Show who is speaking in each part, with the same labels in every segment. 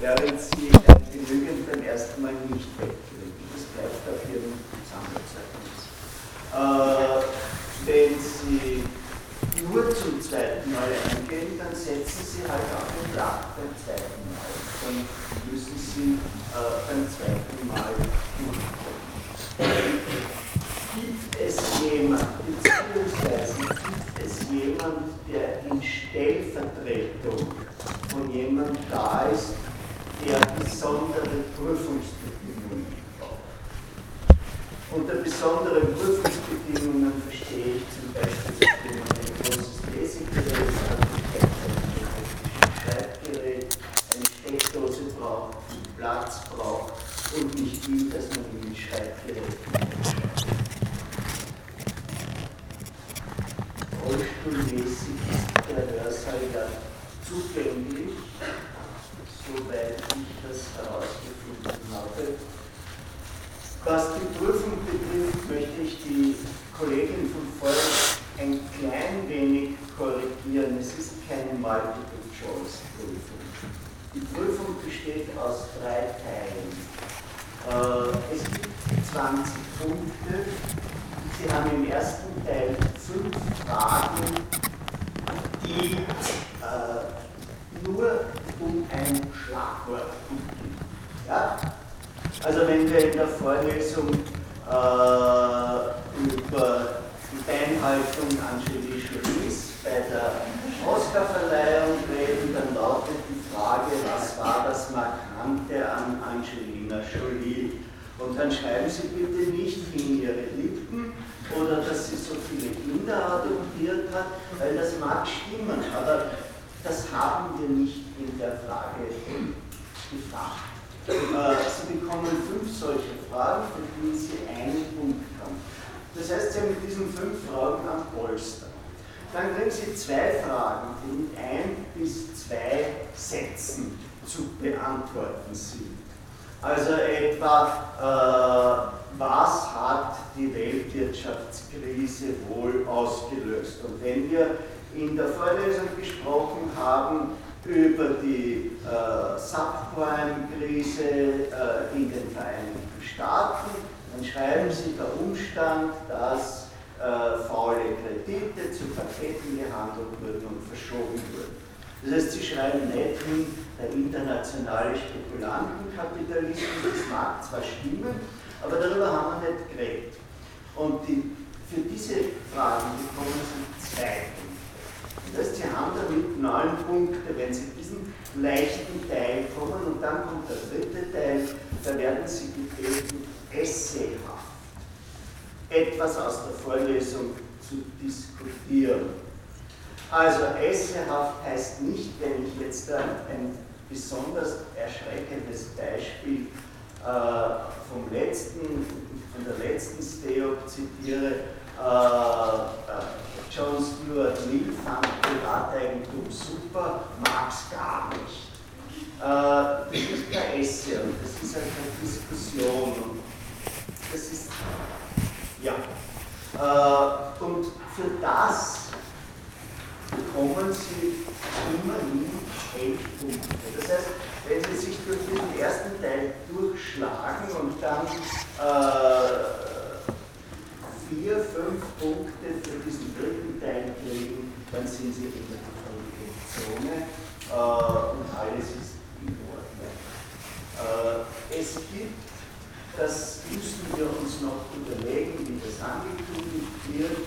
Speaker 1: während sie ein genügend gesprochen haben über die äh, Subprime-Krise äh, in den Vereinigten Staaten, dann schreiben Sie der Umstand, dass äh, faule Kredite zu Paketen gehandelt wurden und verschoben wurden. Das heißt, Sie schreiben nicht hin, der internationale Spekulantenkapitalismus, das mag zwar stimmen, aber darüber haben wir nicht geredet. Und die, für diese Fragen bekommen Sie zwei Punkte. Das heißt, Sie haben damit neun Punkte, wenn Sie diesen leichten Teil kommen und dann kommt der dritte Teil, da werden Sie gebeten, essayhaft etwas aus der Vorlesung zu diskutieren. Also essayhaft heißt nicht, wenn ich jetzt ein besonders erschreckendes Beispiel äh, vom letzten, von der letzten Steop zitiere, äh, John Stuart Mill fand Privateigentum super, es gar nicht. Äh, das ist kein Essay und das ist eine Diskussion das ist, ja. Äh, und für das bekommen Sie immerhin elf Punkte. Das heißt, wenn Sie sich durch diesen ersten Teil durchschlagen und dann äh, vier, fünf Punkte für diesen dritten Teil kriegen, dann sind Sie in der Zone äh, und alles ist in Ordnung. Äh, es gibt, das müssen wir uns noch überlegen, wie das angekündigt wird,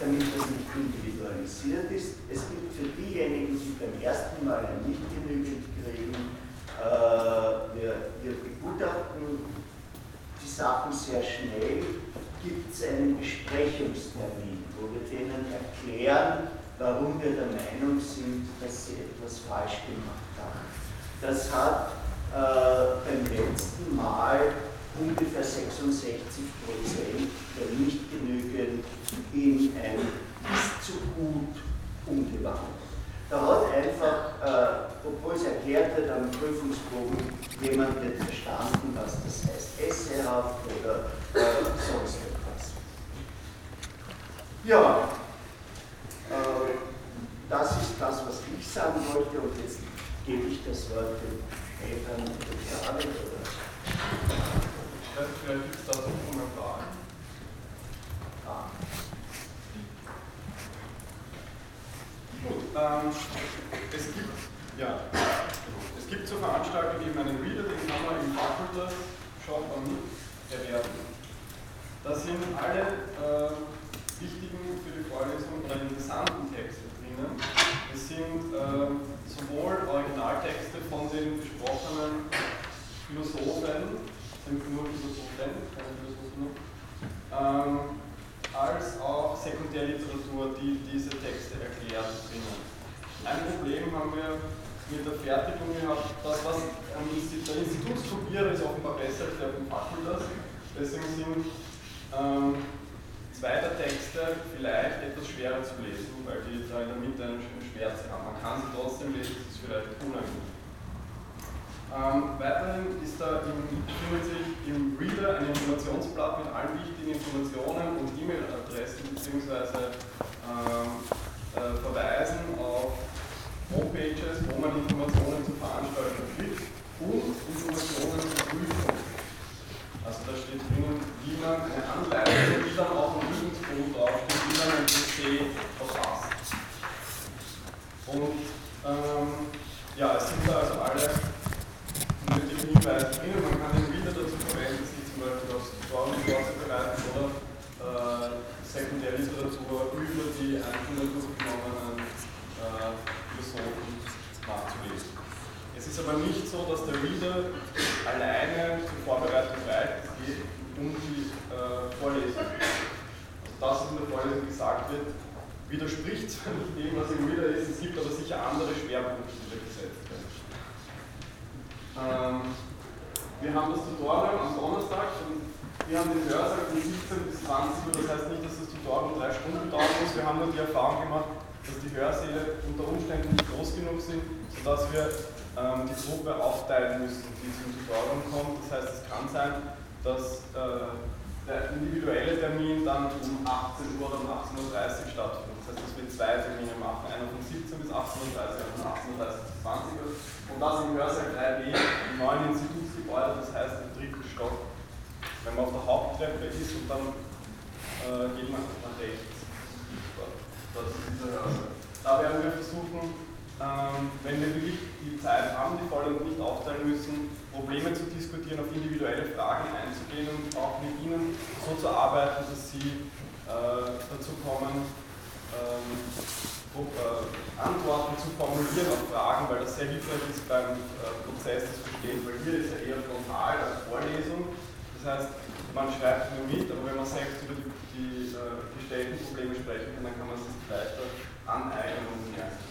Speaker 1: damit das nicht individualisiert ist. Es gibt für diejenigen, die beim ersten Mal nicht genügend kriegen, äh, wir, wir begutachten Sachen sehr schnell, gibt es einen Besprechungstermin, wo wir denen erklären, warum wir der Meinung sind, dass sie etwas falsch gemacht haben. Das hat äh, beim letzten Mal ungefähr 66 Prozent der nicht genügend in ein ist zu gut umgewandelt. Da hat einfach, äh, obwohl es erklärt wird am Prüfungsbogen, jemand nicht verstanden, was das heißt, essayhaft oder äh, sonst etwas. Ja, äh, das ist das, was ich sagen wollte und jetzt gebe ich das Wort dem später eine Frage oder?
Speaker 2: Vielleicht gibt es dazu noch eine Frage. Ah. Gut, es gibt, ja, es gibt zur Veranstaltung eben einen Reader, den kann man im Fakultas Shop erwerben. Da sind alle äh, wichtigen für die Vorlesung oder interessanten Texte drinnen. Es sind äh, sowohl Originaltexte von den besprochenen Philosophen, sind nur Philosophen, keine Philosophen, ähm, als auch Sekundärliteratur, die diese Texte erklärt drinnen. Ein Problem haben wir mit der Fertigung gehabt, das was am der Institutskopierer ist offenbar besser als der vom Fakultas, deswegen sind ähm, zweite Texte vielleicht etwas schwerer zu lesen, weil die da in der Mitte eine Schwärze haben. Man kann sie trotzdem lesen, das ist vielleicht unangenehm. Ähm, weiterhin ist da im, findet sich im Reader ein Informationsblatt mit allen wichtigen Informationen und E-Mail-Adressen bzw. Ähm, äh, Verweisen auf Homepages, wo man Informationen zur Veranstaltung kriegt und Informationen zur Prüfung. Also da steht drinnen, wie man eine Anleitung, die dann auch ein Übungsbuch draufsteht, wie man ein PC verfasst. Und ähm, ja, es sind da also alle nötigen Hinweise drinnen. Man kann den Reader dazu verwenden, sich zum Beispiel aufs Tutorial vorzubereiten oder äh, Sekundärliteratur über die einzelnen durchgenommenen Philosophen nachzulesen. Es ist aber nicht so, dass der Reader alleine zur Vorbereitung geht um die äh, Vorlesung. Also das, was in der Vorlesung gesagt wird, widerspricht zwar nicht dem, was im Reader ist, es gibt aber sicher andere Schwerpunkte, die da gesetzt werden. Ähm, wir haben das Tutorial am Donnerstag und wir haben den Hörsaal von 17 bis 20 Uhr, das heißt nicht, dass das Tutorial drei Stunden dauern muss, wir haben nur die Erfahrung gemacht, dass die Hörsäle unter Umständen nicht groß genug sind, sodass wir ähm, die Gruppe aufteilen müssen, die zum Tutorial kommt. Das heißt, es kann sein, dass äh, der individuelle Termin dann um 18 Uhr oder um 18.30 Uhr stattfindet. Das heißt, dass wir zwei Termine machen, einer von 17 bis 18.30 Uhr, einer von 18.30 bis 20 Uhr. Und das im Hörsaal 3b im neuen Institutsgebäude, das heißt im dritten Stock. Wenn man auf der Haupttreppe ist und dann äh, geht man nach rechts. Da werden wir versuchen, ähm, wenn wir wirklich die Zeit haben, die und nicht aufteilen müssen, Probleme zu diskutieren, auf individuelle Fragen einzugehen und auch mit Ihnen so zu arbeiten, dass Sie äh, dazu kommen, ähm, äh, Antworten zu formulieren auf Fragen, weil das sehr hilfreich ist beim äh, Prozess des Verstehens, weil hier ist ja eher frontal als Vorlesung. Das heißt, man schreibt nur mit, aber wenn man selbst über die, die äh, gestellten Probleme sprechen kann, dann kann man sich leichter aneignen und merken.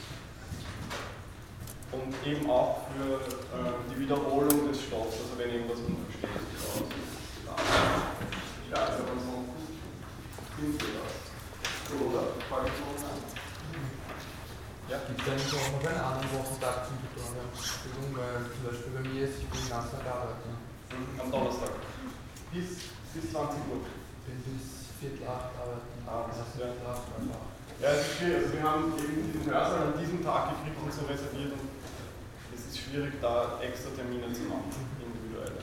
Speaker 2: Und eben auch für äh, die Wiederholung des Stoffs, also wenn irgendwas unverständlich ist. Ja, also ansonsten sind wir das. So, oder? Frage
Speaker 3: ja. Gibt es eigentlich auch noch einen anderen Wochentag zum Tutorial? Weil zum Beispiel bei mir ist, ich bin ganz Tag arbeiten.
Speaker 2: Mhm, am Donnerstag. Bis, bis 20 Uhr.
Speaker 3: Bis Viertel acht arbeiten.
Speaker 2: Das ist ja.
Speaker 3: Acht,
Speaker 2: ja, es ist schwierig. Also wir haben eben diesen Hörsaal an diesem Tag gekriegt und so reserviert und schwierig, da extra Termine zu machen, individuell.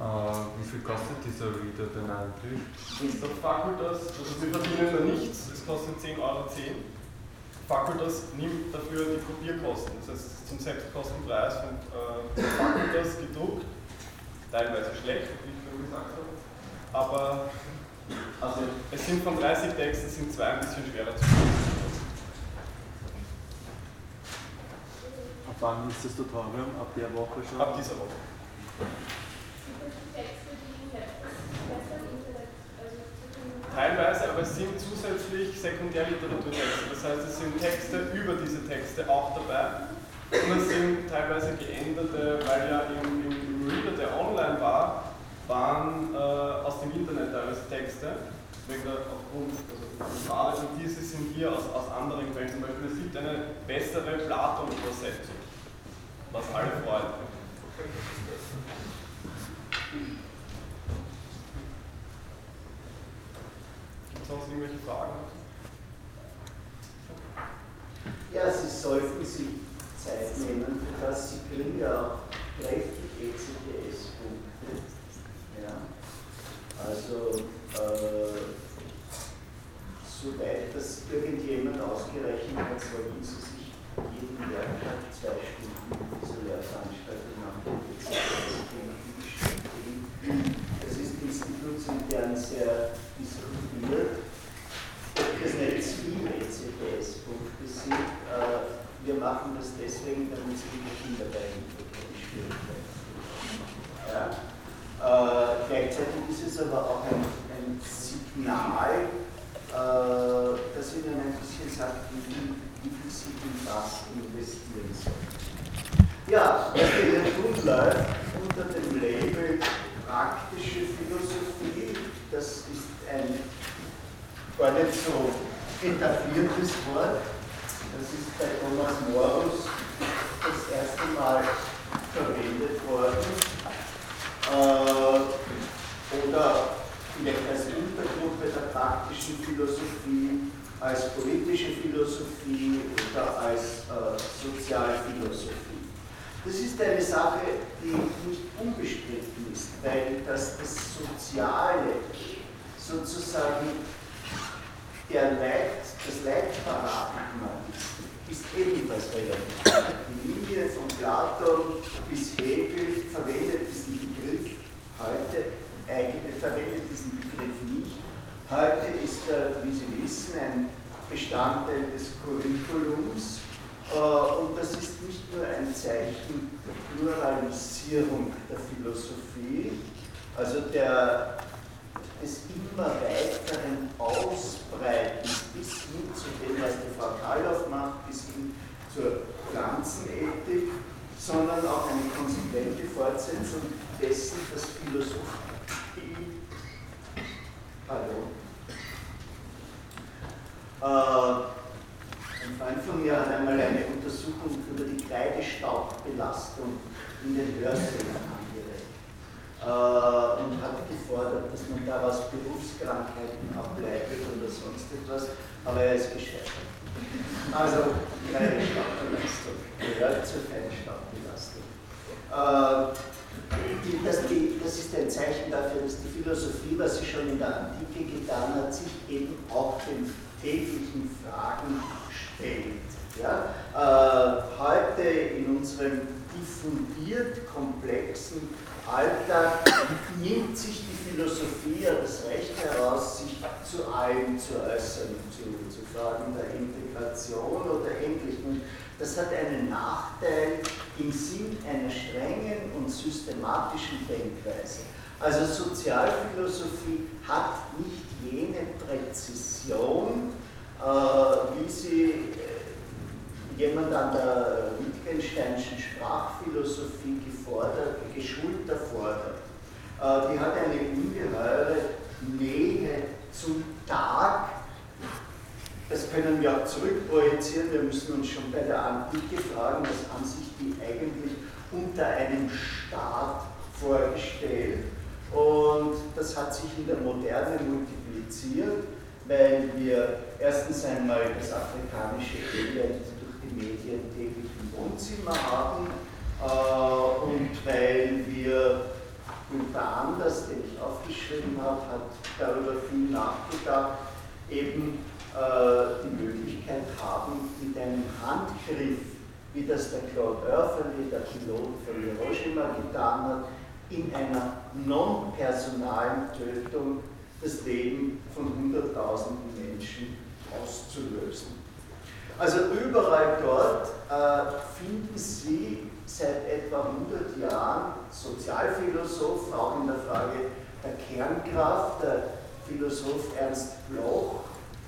Speaker 4: Uh, wie viel kostet dieser Reader denn eigentlich?
Speaker 2: Ist der Fakultas, also wir verdienen da nichts, es kostet 10,10 Euro. Fakultas nimmt dafür die Kopierkosten, das heißt zum Selbstkostenpreis von äh, Fakultas gedruckt, teilweise schlecht, wie ich schon gesagt habe, aber also es sind von 30 Texten sind zwei ein bisschen schwerer zu lesen.
Speaker 4: Wann ist das Tutorium? Ab der Woche schon?
Speaker 2: Ab dieser Woche. Teilweise, aber es sind zusätzlich Sekundärliteraturtexte. Das heißt, es sind Texte über diese Texte auch dabei. Und es sind teilweise geänderte, weil ja im, im Reader, der online war, waren äh, aus dem Internet teilweise Texte, wegen der, aufgrund also, und diese sind hier aus, aus anderen Quellen. Zum Beispiel, es gibt eine bessere Platon-Übersetzung was alle freut. Gibt es sonst irgendwelche Fragen?
Speaker 1: Ja, Sie sollten sich Zeit nehmen für das. Sie kriegen ja auch kräftig ECTS-Punkte. Ja. Also, äh, soweit das irgendjemand ausgerechnet hat, sollten Sie sich jeden Werktag zwei Stunden dieser Lehrveranstaltung machen. Das ist institutsintern sehr diskutiert, ob das nicht Ziel-ECTS-Punkte sind. Äh, wir machen das deswegen, damit es die Kinder die Schwierigkeiten. Ja. Äh, gleichzeitig ist es aber auch ein, ein Signal, äh, das Ihnen ein bisschen sagt, wie wie viel Sie in das investieren sollen. Ja, was wir hier tun, läuft unter dem Label praktische Philosophie. Das ist ein gar nicht so etabliertes Wort. Das ist bei Thomas Morus das erste Mal verwendet worden. Äh, oder vielleicht als Untergruppe der praktischen Philosophie, als politische Philosophie oder als äh, Sozialphilosophie. Das ist eine Sache, die nicht unbestritten ist, weil das, das Soziale sozusagen der Leit, das Leitparadigma ist, ist ebenfalls relativ. Die Linie von Platon bis Hegel verwendet diesen heute eigentlich verwendet diesen Begriff nicht. Heute ist er, wie Sie wissen, ein Bestandteil des Curriculums äh, und das ist nicht nur ein Zeichen der Pluralisierung der Philosophie, also der, des immer weiteren Ausbreitens bis hin zu dem, was die Frau Karloff macht, bis hin zur Pflanzenethik, sondern auch eine konsequente Fortsetzung dessen, dass Philosophie Pardon. Äh, ein Freund von mir hat einmal eine Untersuchung über die Kreidestaubbelastung in den Hörsälen angeregt äh, und hat gefordert, dass man daraus Berufskrankheiten ableitet sonst etwas, aber er ist gescheitert. Also Kreidestaubbelastung gehört zur Kreidestaubbelastung. Äh, die, das, die, das, ist ein Zeichen dafür, dass die Philosophie, was sie schon in der Antike getan hat, sich eben auch den täglichen Fragen stellt. Ja? Äh, heute in unserem diffundiert komplexen Alltag nimmt sich die Philosophie ja das Recht heraus, sich zu allem zu äußern, zu, zu Fragen der Integration oder Ähnlichem. Das hat einen Nachteil im Sinn einer strengen und systematischen Denkweise. Also Sozialphilosophie hat nicht jene Präzision, äh, wie sie jemand an der Wittgensteinischen Sprachphilosophie gefordert, geschulter fordert. Äh, die hat eine ungeheure Nähe zum Tag, das können wir auch zurückprojizieren. Wir müssen uns schon bei der Antike fragen, was haben sich die eigentlich unter einem Staat vorgestellt. Und das hat sich in der Moderne multipliziert, weil wir erstens einmal das afrikanische Elend Medien täglich im Wohnzimmer haben äh, und weil wir Günther Anders, den ich aufgeschrieben habe, hat darüber viel nachgedacht, eben äh, die Möglichkeit haben, mit einem Handgriff, wie das der Claude Oerfeli, der Pilot von Hiroshima getan hat, in einer non-personalen Tötung das Leben von hunderttausenden Menschen auszulösen. Also überall dort äh, finden Sie seit etwa 100 Jahren Sozialphilosophen, auch in der Frage der Kernkraft. Der Philosoph Ernst Bloch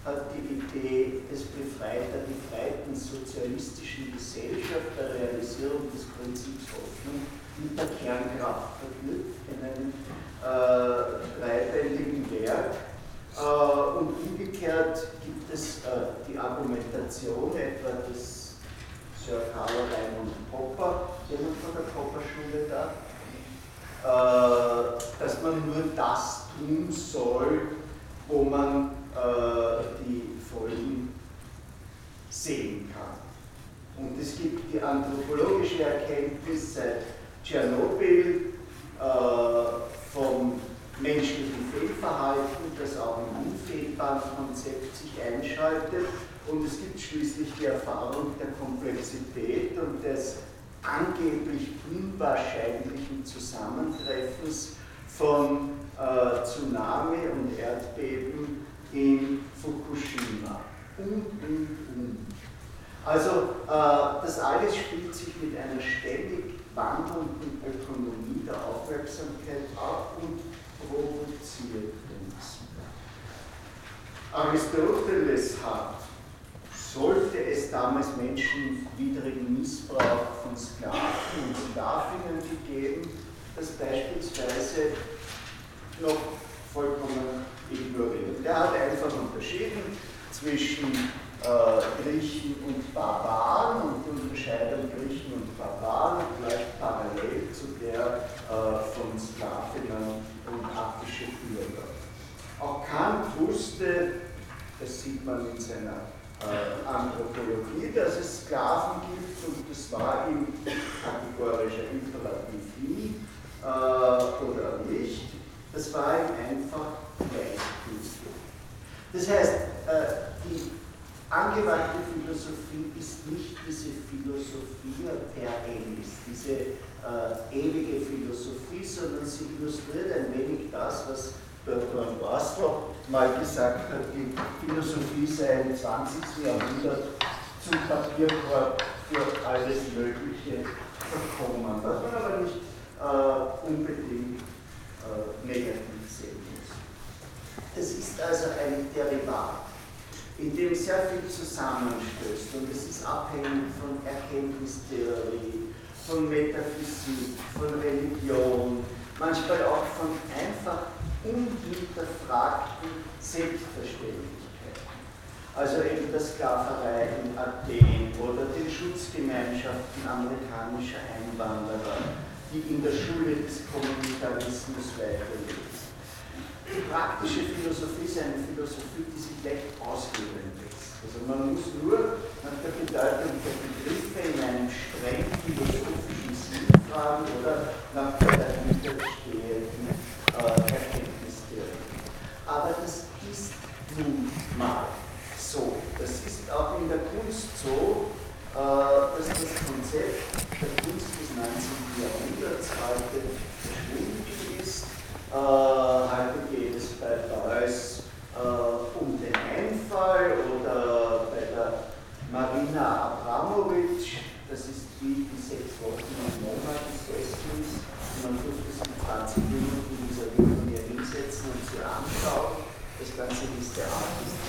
Speaker 1: hat die Idee des Befreit, der befreiten sozialistischen Gesellschaft, der Realisierung des Prinzips Hoffnung mit der Kernkraft verknüpft in einem äh, dreibändigen Werk. Äh, und umgekehrt gibt es äh, die Argumentation etwa des Sir Carlo Raymond Popper, jemand von der Popper-Schule da, äh, dass man nur das tun soll, wo man äh, die Folgen sehen kann. Und es gibt die anthropologische Erkenntnis seit Tschernobyl äh, vom menschlichen Fehlverhalten, das auch im unfehlbaren Konzept sich einschaltet. Und es gibt schließlich die Erfahrung der Komplexität und des angeblich unwahrscheinlichen Zusammentreffens von äh, Tsunami und Erdbeben in Fukushima und, und, und. Also äh, das alles spielt sich mit einer ständig wandelnden Ökonomie der Aufmerksamkeit ab und provoziert uns. Aristoteles damals menschenwidrigen Missbrauch von Sklaven und Sklavinnen gegeben, das beispielsweise noch vollkommen ignoriert. Er hat einfach unterschieden zwischen äh, Griechen und Barbaren und die Unterscheidung Griechen und Barbaren gleich parallel zu der äh, von Sklavinnen und attische Bürger. Auch Kant wusste, das sieht man in seiner äh, Anthropologie, dass es Sklaven gibt und das war ihm kategorischer Imperativ nie äh, oder nicht. Das war ihm einfach gleichgültig. Das heißt, äh, die angewandte Philosophie ist nicht diese Philosophie per enis, diese äh, ewige Philosophie, sondern sie illustriert ein wenig das, was Bertrand Russell mal gesagt hat, die Philosophie sei im 20. Jahrhundert zum Papierkorb für alles Mögliche verkommen, was man aber nicht äh, unbedingt äh, negativ sehen muss. Es ist also ein Derivat, in dem sehr viel zusammenstößt und es ist abhängig von Erkenntnistheorie, von Metaphysik, von Religion, manchmal auch von einfach unhinterfragten Selbstverständlichkeit. Also eben der Sklaverei in Athen oder den Schutzgemeinschaften amerikanischer Einwanderer, die in der Schule des Kommunitarismus weiterleben. Die praktische Philosophie ist eine Philosophie, die sich leicht ausgeben lässt. Also man muss nur nach der Bedeutung der Begriffe in einem streng philosophischen Sinn fragen oder nach der dahinter stehenden äh, aber das ist nun mal so. Das ist auch in der Kunst so, äh, dass das Konzept der Kunst des 19. Jahrhunderts heute verschwunden ist. Äh, heute geht es bei Beuys äh, um den Einfall oder bei der Marina Abramovic, das ist wie die sechs Wochen im Monat gesessen ist. Man durfte sich 20 Minuten dieser Video hinsetzen und sie anschauen. Das Ganze ist der Artist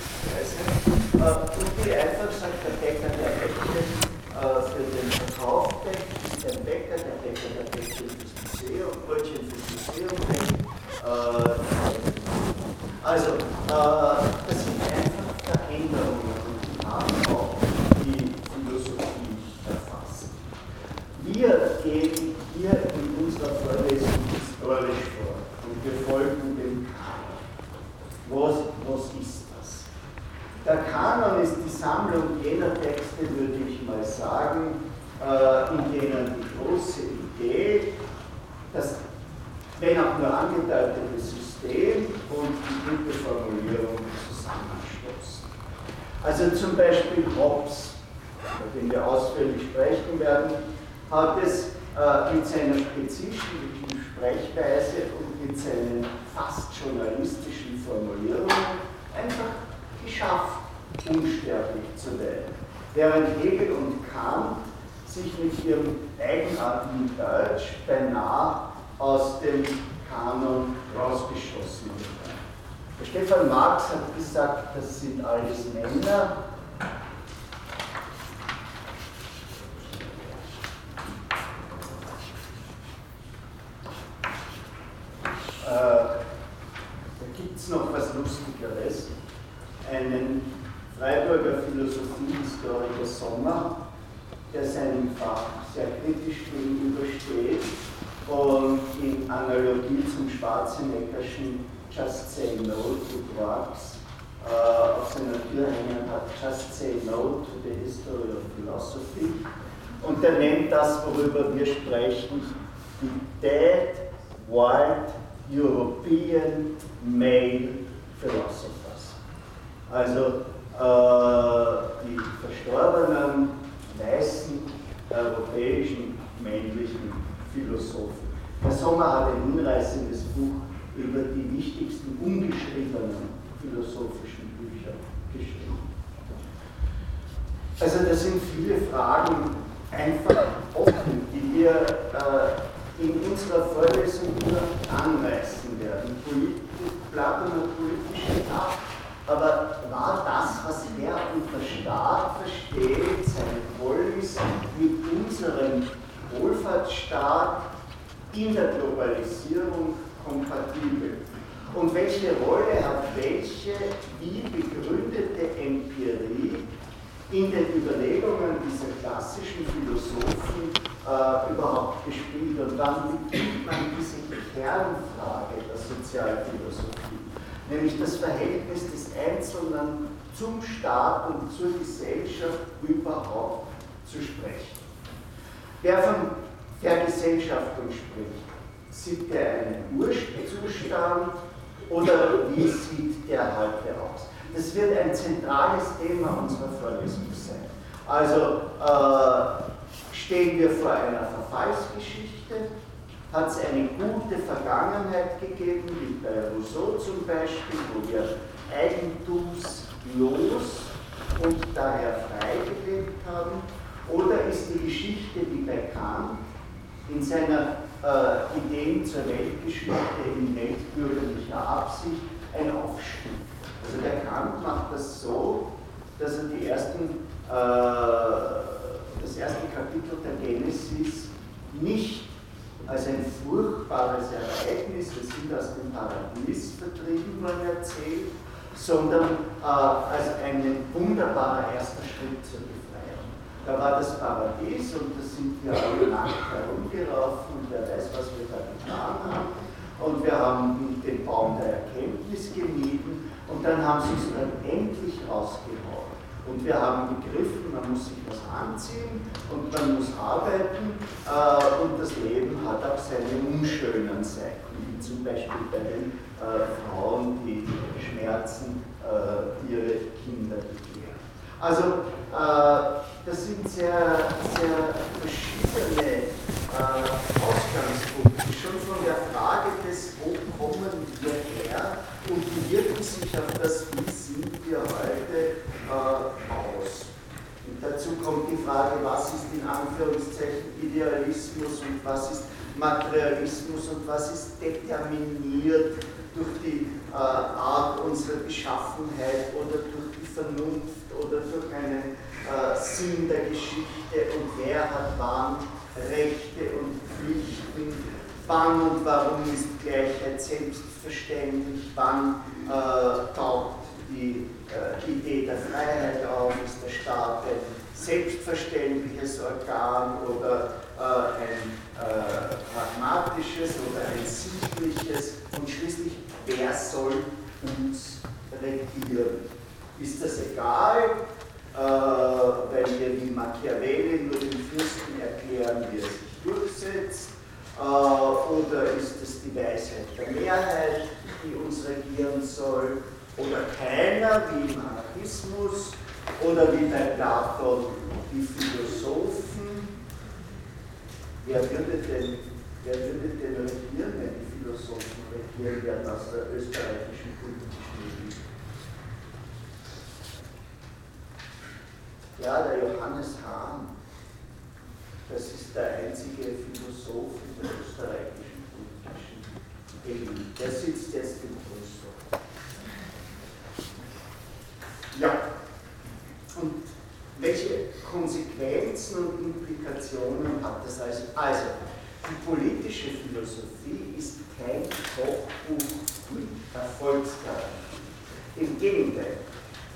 Speaker 1: Just Say No to Drugs äh, auf seiner Tür hängen hat Just Say No to the History of Philosophy Und er nennt das, worüber wir sprechen, die Dead White European Male Philosophers. Also äh, die verstorbenen weißen europäischen männlichen Philosophen. Herr Sommer hat ein hinreißendes Buch über die wichtigsten ungeschriebenen philosophischen Bücher geschrieben. Also das sind viele Fragen einfach offen, die wir äh, in unserer Vorlesung anreißen werden. Platon hat politische Kraft, aber war das, was er unter Staat versteht, seine Polis mit unserem Wohlfahrtsstaat in der Globalisierung kompatibel? Und welche Rolle hat welche wie begründete Empirie in den Überlegungen dieser klassischen Philosophen äh, überhaupt gespielt und wann beginnt man diese Kernfrage der Sozialphilosophie, nämlich das Verhältnis des Einzelnen zum Staat und zur Gesellschaft überhaupt zu sprechen. Wer von Vergesellschaftung spricht, sieht er einen Urzustand oder wie sieht der heute aus? Das wird ein zentrales Thema unserer Vorlesung sein. Also äh, stehen wir vor einer Verfallsgeschichte, hat es eine gute Vergangenheit gegeben, wie bei Rousseau zum Beispiel, wo wir eigentumslos und daher frei gelebt haben, oder ist die Geschichte wie bei Kant in seiner äh, Ideen zur Weltgeschichte in weltbürgerlicher Absicht ein Aufstieg? Also der Kant macht das so, dass er die ersten, äh, das erste Kapitel der Genesis nicht als ein furchtbares Ereignis, wir sind aus dem Paradies vertrieben worden, erzählt, sondern äh, als ein wunderbarer erster Schritt zur. Da war das Paradies und da sind wir alle nackt herumgelaufen und wer weiß, was wir da getan haben. Und wir haben den Baum der Erkenntnis gemieden und dann haben sie es dann endlich rausgehauen. Und wir haben begriffen, man muss sich was anziehen und man muss arbeiten äh, und das Leben hat auch seine unschönen Seiten, wie zum Beispiel bei den äh, Frauen, die Schmerzen äh, ihre Kinder begehren. Also das sind sehr, sehr verschiedene äh, Ausgangspunkte, schon von der Frage des, wo kommen wir her und wie wirken sich auf das, wie sind wir heute äh, aus. Und dazu kommt die Frage, was ist in Anführungszeichen Idealismus und was ist Materialismus und was ist determiniert durch die äh, Art unserer Beschaffenheit oder durch die Vernunft oder durch einen äh, Sinn der Geschichte und wer hat wann Rechte und Pflichten, wann und warum ist Gleichheit selbstverständlich, wann äh, taucht die äh, Idee der Freiheit auf, ist der Staat ein selbstverständliches Organ oder äh, ein äh, pragmatisches oder ein sichtliches und schließlich, wer soll uns regieren? Ist das egal, weil wir wie Machiavelli nur den Fürsten erklären, wie er sich durchsetzt? Äh, oder ist es die Weisheit der Mehrheit, die uns regieren soll? oder keiner, wie im Anarchismus oder wie bei Platon die Philosophen. Wer würde denn, wer würde denn regieren, wenn die Philosophen regieren werden aus der österreichischen politischen Elite? Ja, der Johannes Hahn, das ist der einzige Philosoph in der österreichischen politischen Elite. Der sitzt jetzt im Brüssel. Ja. Und welche Konsequenzen und Implikationen hat das also? Also, die politische Philosophie ist kein Kochbuch mit Erfolgsgarantie. Im Gegenteil,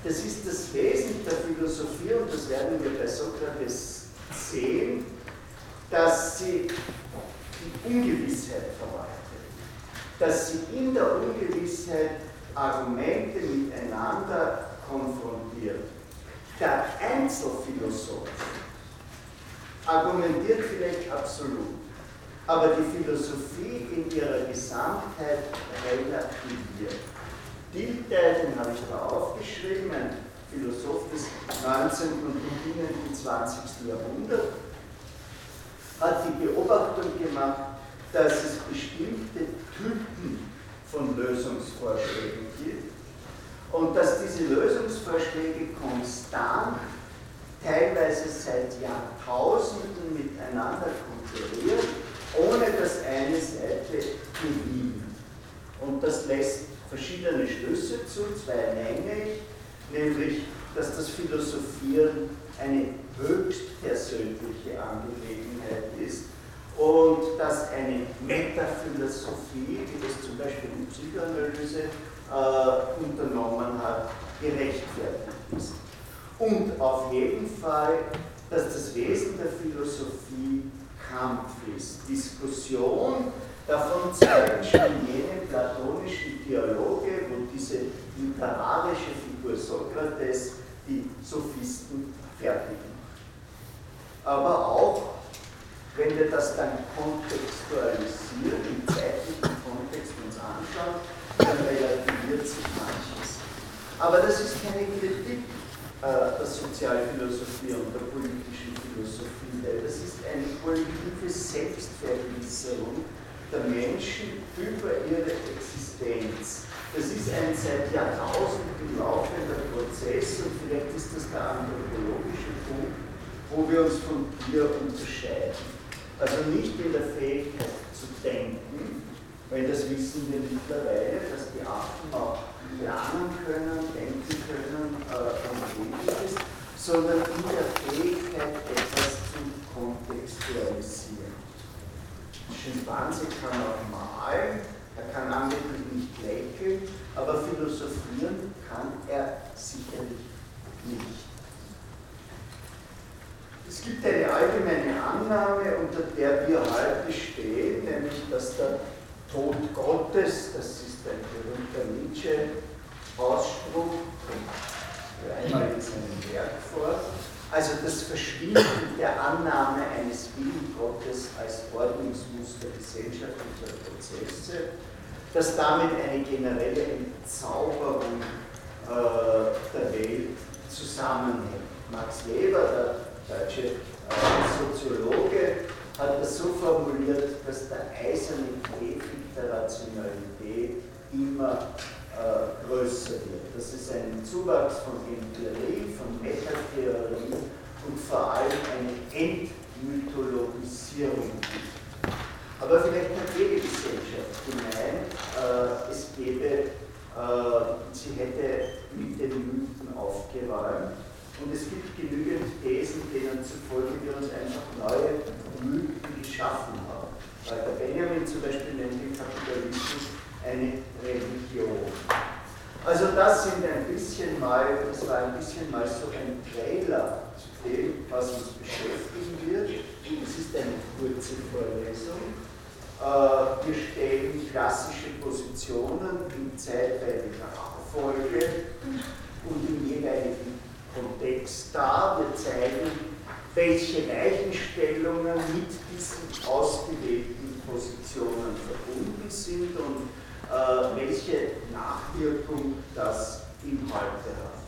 Speaker 1: das ist das Wesen der Philosophie und das werden wir bei Sokrates sehen, dass sie die Ungewissheit verwaltet, dass sie in der Ungewissheit Argumente miteinander konfrontiert. Der Einzelphilosoph argumentiert vielleicht absolut, aber die Philosophie in ihrer Gesamtheit relativiert. Den habe ich da aufgeschrieben, ein Philosoph des 19. und beginnenden 20. Jahrhunderts, hat die Beobachtung gemacht, dass es bestimmte Typen von Lösungsvorschlägen gibt und dass diese Lösungsvorschläge konstant, teilweise seit Jahrtausenden miteinander konkurrieren, ohne dass eine Seite gewinnen. Und das lässt verschiedene Schlüsse zu, zwei ich, nämlich, dass das Philosophieren eine höchst persönliche Angelegenheit ist und dass eine Metaphilosophie, wie das zum Beispiel die Psychoanalyse äh, unternommen hat, gerechtfertigt ist. Und auf jeden Fall, dass das Wesen der Philosophie Kampf ist, Diskussion, davon zeigen schon jene platonischen Dialoge, wo diese literarische Figur Sokrates die Sophisten fertigen. Aber auch, wenn wir das dann kontextualisieren, im zeitlichen Kontext uns anschauen, dann relativiert sich manches. Aber das ist keine Kritik äh, der Sozialphilosophie und der politischen Philosophie, weil das ist eine kollektive Selbstvergewisserung der Menschen über ihre Existenz. Das ist ein seit Jahrtausenden laufender Prozess und vielleicht ist das der anthropologische Punkt, wo wir uns von Tier unterscheiden. Also nicht in der Fähigkeit zu denken, weil das wissen wir mittlerweile, dass die Affen auch lernen können, denken können äh, und ähnliches, sondern in der Fähigkeit, etwas zu kontextualisieren. Schimpanse kann auch malen, er kann angeblich nicht lächeln, aber philosophieren kann er sicherlich nicht. Es gibt eine allgemeine Annahme, unter der wir heute stehen, nämlich dass der Tod Gottes, das ist ein berühmter Nietzsche-Ausspruch, einmal in seinem Werk vor. Also das Verschwinden der Annahme eines Willen Gottes als Ordnungsmuster gesellschaftlicher Prozesse, dass damit eine generelle Entzauberung äh, der Welt zusammenhängt. Max Weber, der deutsche äh, Soziologe, hat das so formuliert, dass der eiserne Käfig der Rationalität immer äh, größer wird. Dass es einen Zuwachs von Empirie, von Metatheorie und vor allem eine Entmythologisierung gibt. Aber vielleicht hat jede Gesellschaft gemeint, äh, es gäbe, äh, sie hätte mit den Mythen aufgeräumt und es gibt genügend Thesen, denen zufolge wir uns einfach neue Mythen geschaffen haben. Weil der Benjamin zum Beispiel nennt den Kapitalismus eine Religion. Also das sind ein bisschen mal, das war ein bisschen mal so ein Trailer zu dem, was uns beschäftigen wird. Es ist eine kurze Vorlesung. Äh, wir stellen klassische Positionen in zeitweiliger Abfolge und im jeweiligen Kontext dar. Wir zeigen, welche Weichenstellungen mit diesen ausgewählten Positionen verbunden sind und welche Nachwirkung das Inhalte hat.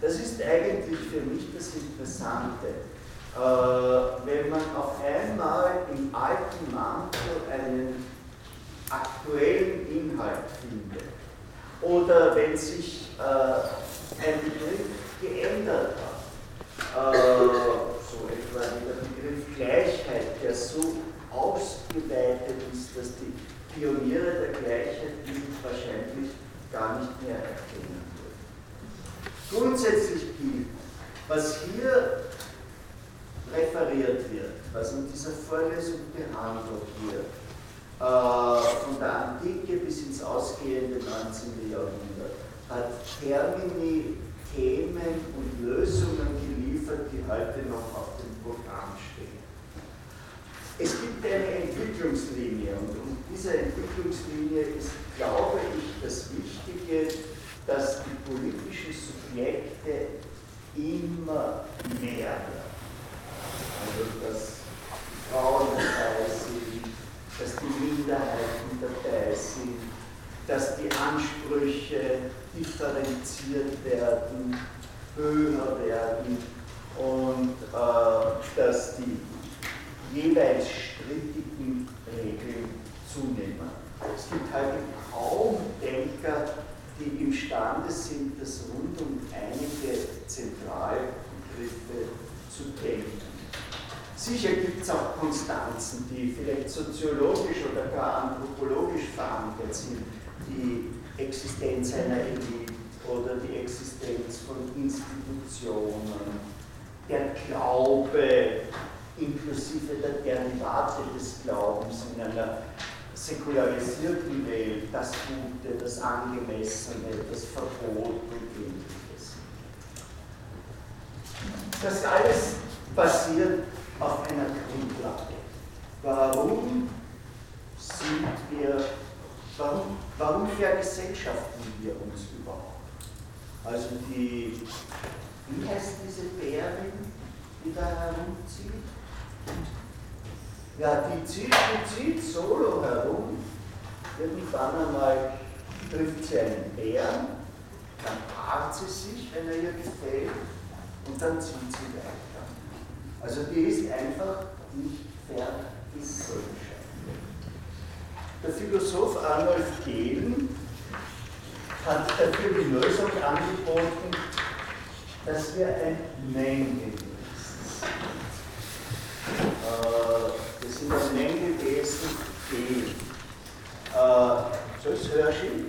Speaker 1: Das ist eigentlich für mich das Interessante. Äh, wenn man auf einmal im alten Mantel einen aktuellen Inhalt findet oder wenn sich äh, ein Begriff geändert hat. Äh, so etwa der Begriff Gleichheit, der so ausgeweitet ist, dass die Pioniere der Gleichheit ihn wahrscheinlich gar nicht mehr erkennen würden. Grundsätzlich gilt, was hier referiert wird, was in dieser Vorlesung behandelt wird, äh, von der Antike bis ins ausgehende 19. Jahrhundert, hat Termini Themen und Lösungen geliefert, die heute noch auf dem Programm stehen. Es gibt eine Entwicklungslinie und um diese Entwicklungslinie ist, glaube ich, das Wichtige, dass die politischen Subjekte immer mehr werden. Also dass Frauen dabei sind, dass die Minderheiten dabei sind, dass die Ansprüche differenziert werden, höher werden und äh, dass die jeweils strittigen Regeln zunehmen. Es gibt heute kaum Denker, die imstande sind, das rund um einige Zentralbegriffe zu denken. Sicher gibt es auch Konstanzen, die vielleicht soziologisch oder gar anthropologisch verankert sind, die Existenz einer Elite oder die Existenz von Institutionen, der Glaube inklusive der Derivate des Glaubens in einer säkularisierten Welt, das Gute, das Angemessene, das Verbot und ähnliches. Das alles basiert auf einer Grundlage. Warum sind wir, warum, warum vergesellschaften wir uns überhaupt? Also die, wie heißt diese Bärin, die da herumzieht? Ja, die zieht, die zieht solo herum. Irgendwann einmal trifft sie einen Bären, dann paart sie sich, wenn er ihr gefällt, und dann zieht sie weiter. Also die ist einfach nicht vergesellschaftet. Der Philosoph Arnulf Gehlen hat dafür die Lösung angeboten, dass wir ein Männchen äh, das sind ein Männgelwesen, die, äh, so ist Hörschel,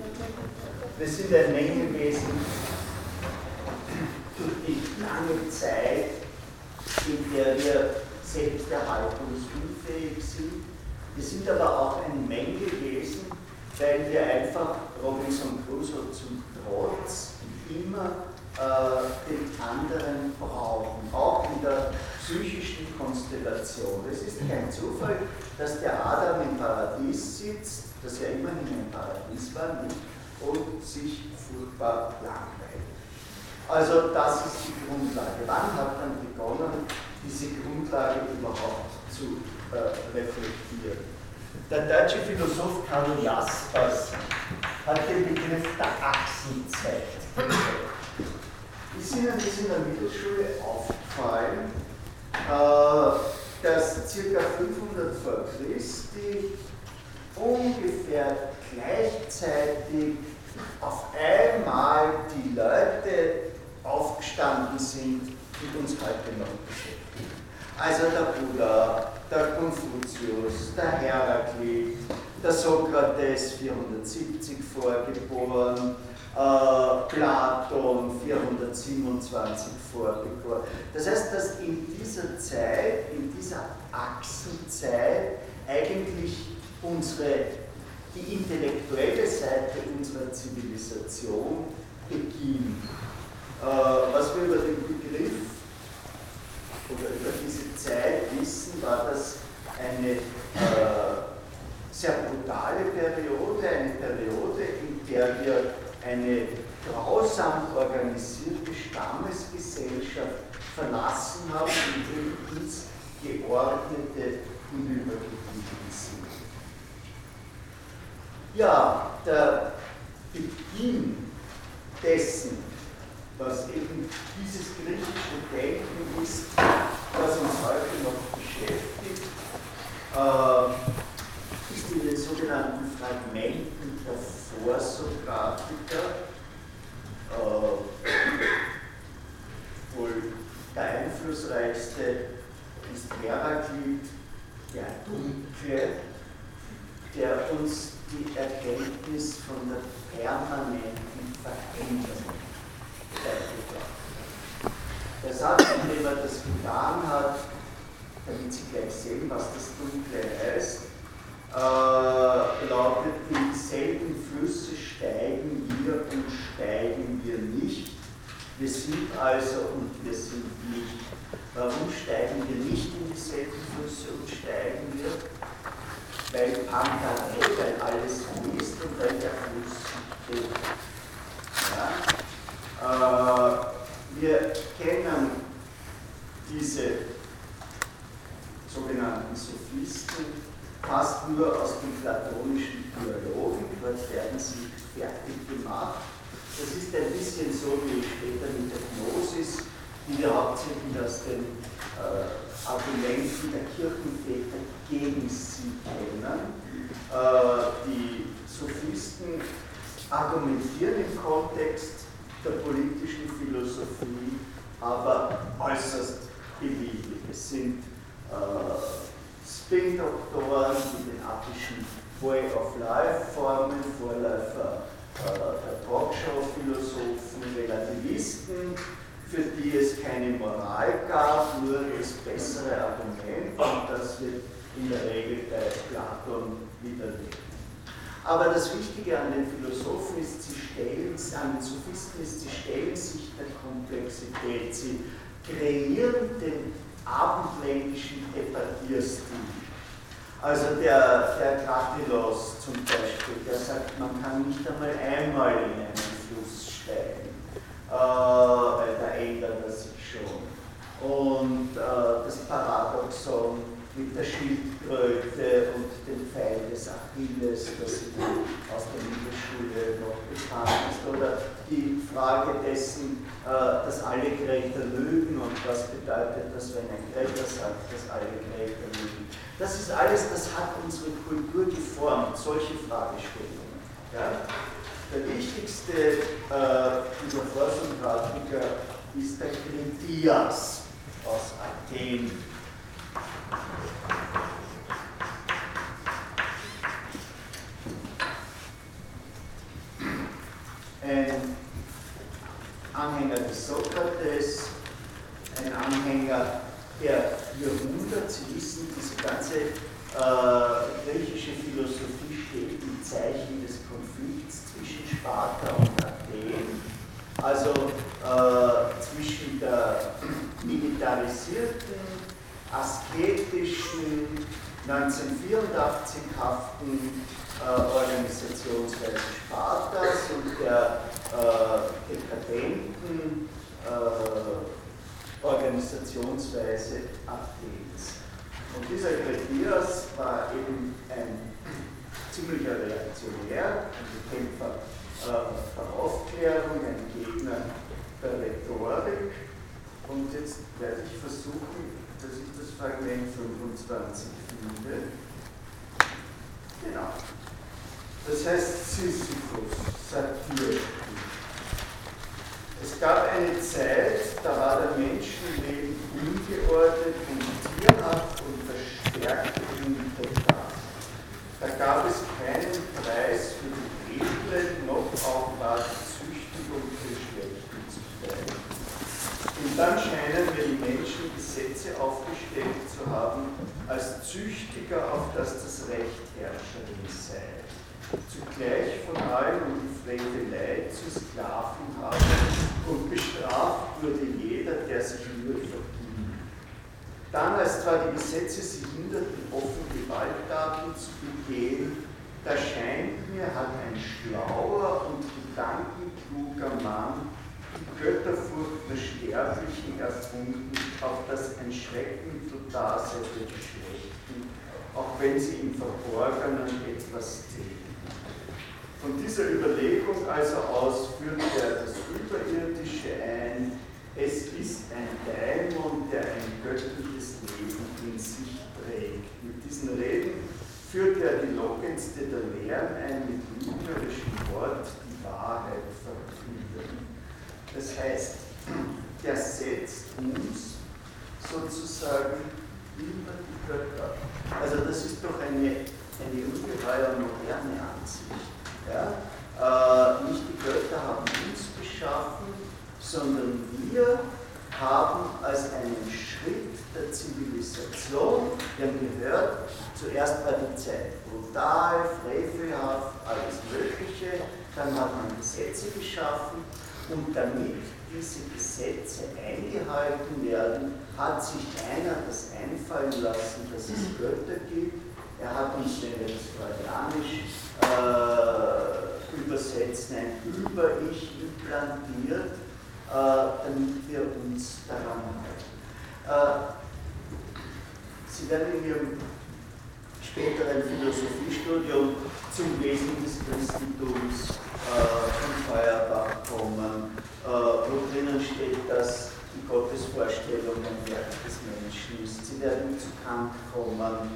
Speaker 1: das sind ein Männgelwesen durch die lange Zeit, in der wir selbsterhaltungsunfähig sind. Wir sind aber auch ein Männgelwesen, weil wir einfach Robinson Crusoe zum Trotz immer äh, den anderen brauchen, auch in der psychischen Konstellation. Es ist kein Zufall, dass der Adam im Paradies sitzt, das ja immerhin ein Paradies war, nicht, und sich furchtbar langweilt. Also das ist die Grundlage. Wann hat man begonnen, diese Grundlage überhaupt zu äh, reflektieren? Der deutsche Philosoph Karl Jaspers hat den Begriff der Achsenzeit Ist Ihnen das in der Mittelschule aufgefallen, äh, dass ca. 500 vor Christi ungefähr gleichzeitig auf einmal die Leute aufgestanden sind, die uns heute noch beschäftigen. Also der Buddha, der Konfuzius, der Heraklit, der Sokrates 470 vorgeboren, äh, Platon 427 vorgeboren. Das heißt, dass in dieser Zeit, in dieser Achsenzeit eigentlich unsere, die intellektuelle Seite unserer Zivilisation beginnt. Äh, was wir über den Begriff oder über diese Zeit wissen, war das eine äh, sehr brutale Periode, eine Periode, in der wir eine grausam organisierte Stammesgesellschaft verlassen haben und ins Geordnete hinübergeblieben sind. Ja, der Beginn dessen, was eben dieses griechische Denken ist, was uns heute noch beschäftigt, äh, ist in den sogenannten Fragmenten der Vorsokratiker, äh, wohl der einflussreichste ist Heraklit, der Dunkle, der uns die Erkenntnis von der permanenten Veränderung Er sagt, indem er das getan hat, damit Sie gleich sehen, was das Dunkle heißt, äh, lautet, in dieselben Flüsse steigen wir und steigen wir nicht. Wir sind also und wir sind nicht. Warum steigen wir nicht in dieselben Flüsse und steigen wir? Weil Pantarei, weil alles fließt und weil der Fluss steht. Ja? Äh, wir kennen diese sogenannten Sophisten, fast nur aus den platonischen Dialogen. Dort werden sie fertig gemacht. Das ist ein bisschen so wie später mit der Gnosis, die wir hauptsächlich aus den äh, Argumenten der Kirchenväter gegen sie kennen. Äh, die Sophisten argumentieren im Kontext der politischen Philosophie, aber äußerst beliebig. Es sind äh, Spin-Doktoren mit den attischen Way of Life-Formen, Vorläufer äh, der Talkshow-Philosophen, Relativisten, für die es keine Moral gab, nur das bessere Argument und das wird in der Regel bei Platon widerlegt. Aber das Wichtige an den Philosophen ist, sie stellen, an den Sophisten ist, sie stellen sich der Komplexität, sie kreieren den abendländischen Debattierstil. Also der, der Kratilos zum Beispiel, der sagt, man kann nicht einmal einmal in einen Fluss steigen, äh, weil da ändert er sich schon. Und äh, das Paradoxon mit der Schildkröte und dem Pfeil des Achilles, das aus der Mittelschule noch bekannt ist, oder die Frage dessen, äh, dass alle Gräter lügen und was bedeutet das, wenn ein Gräter sagt, dass alle Gräter lügen. Das ist alles, das hat unsere Kultur geformt, solche Fragestellungen. Ja? Der wichtigste äh, Vorsympathiker ist der Kritias aus Athen ein Anhänger des Sokrates, ein Anhänger der Jahrhundert. Sie wissen, diese ganze äh, griechische Philosophie steht im Zeichen des Konflikts zwischen Sparta und Athen, also äh, zwischen der militarisierten asketischen, 1984 haften äh, Organisationsweise Spartas und der äh, dekadenten äh, Organisationsweise Athens. Und dieser Kretias war eben ein ziemlicher Reaktionär, ein Kämpfer äh, der Aufklärung, ein Gegner der Rhetorik. Und jetzt werde ich versuchen, dass ich das Fragment 25 finde. Genau. Das heißt Sisyphus, Satyr. Es gab eine Zeit, da war der Menschenleben ungeordnet und tierhaft und verstärkt total. Da gab es keinen Preis für die Edlen, noch auch war die Züchtigung für Schlechten zu teilen. Und dann scheinen wir die Menschen Gesetze aufgestellt zu haben, als Züchtiger, auf das das Recht Herrscherin sei. Zugleich von allen um die Frevelei zu Sklaven haben und bestraft wurde jeder, der sich nur verdient. Dann, als zwar die Gesetze sie hinderten, offen Gewalttaten zu begehen, da scheint mir, hat ein schlauer und gedankenkluger Mann Götterfurcht der Sterblichen erfunden, auf das ein Schrecken zu Dasein der Geschlechten, auch wenn sie im Verborgenen etwas täten. Von dieser Überlegung also aus führt er das Überirdische ein. Es ist ein Dämon, der ein göttliches Leben in sich trägt. Mit diesen Reden führt er die lockendste der Lehren ein, mit lügnerischem Wort die Wahrheit verkünden. Das heißt, der setzt uns sozusagen über die Götter. Also das ist doch eine, eine ungeheuer moderne Ansicht. Ja? Äh, nicht die Götter haben uns geschaffen, sondern wir haben als einen Schritt der Zivilisation, wir haben gehört, zuerst war die Zeit brutal, frevelhaft, alles Mögliche, dann hat man Gesetze geschaffen, und damit diese Gesetze eingehalten werden, hat sich einer das einfallen lassen, dass es Götter gibt. Er hat uns, das freudianisch äh, übersetzen, ein Über-Ich implantiert, äh, damit wir uns daran halten. Äh, Sie werden in Ihrem späteren Philosophiestudium zum Wesen des Christentums von Feuerbach kommen, äh, wo drinnen steht, dass die Gottesvorstellung ein Werk des Menschen ist. Sie werden zu Kant kommen,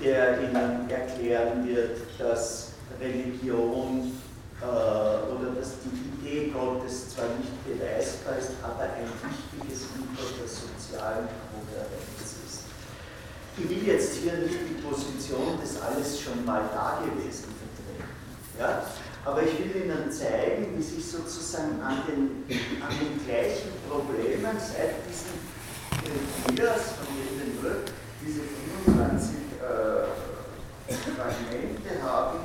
Speaker 1: der Ihnen erklären wird, dass Religion äh, oder dass die Idee Gottes zwar nicht beweisbar ist, aber ein wichtiges Mittel der sozialen Kohärenz ist. Ich will jetzt hier nicht die Position des alles schon mal Dagewesen vertreten. Ja? Aber ich will Ihnen zeigen, wie sich sozusagen an den, an den gleichen Problemen seit diesen Trias von jedem Rück diese 25 äh, Fragmente haben,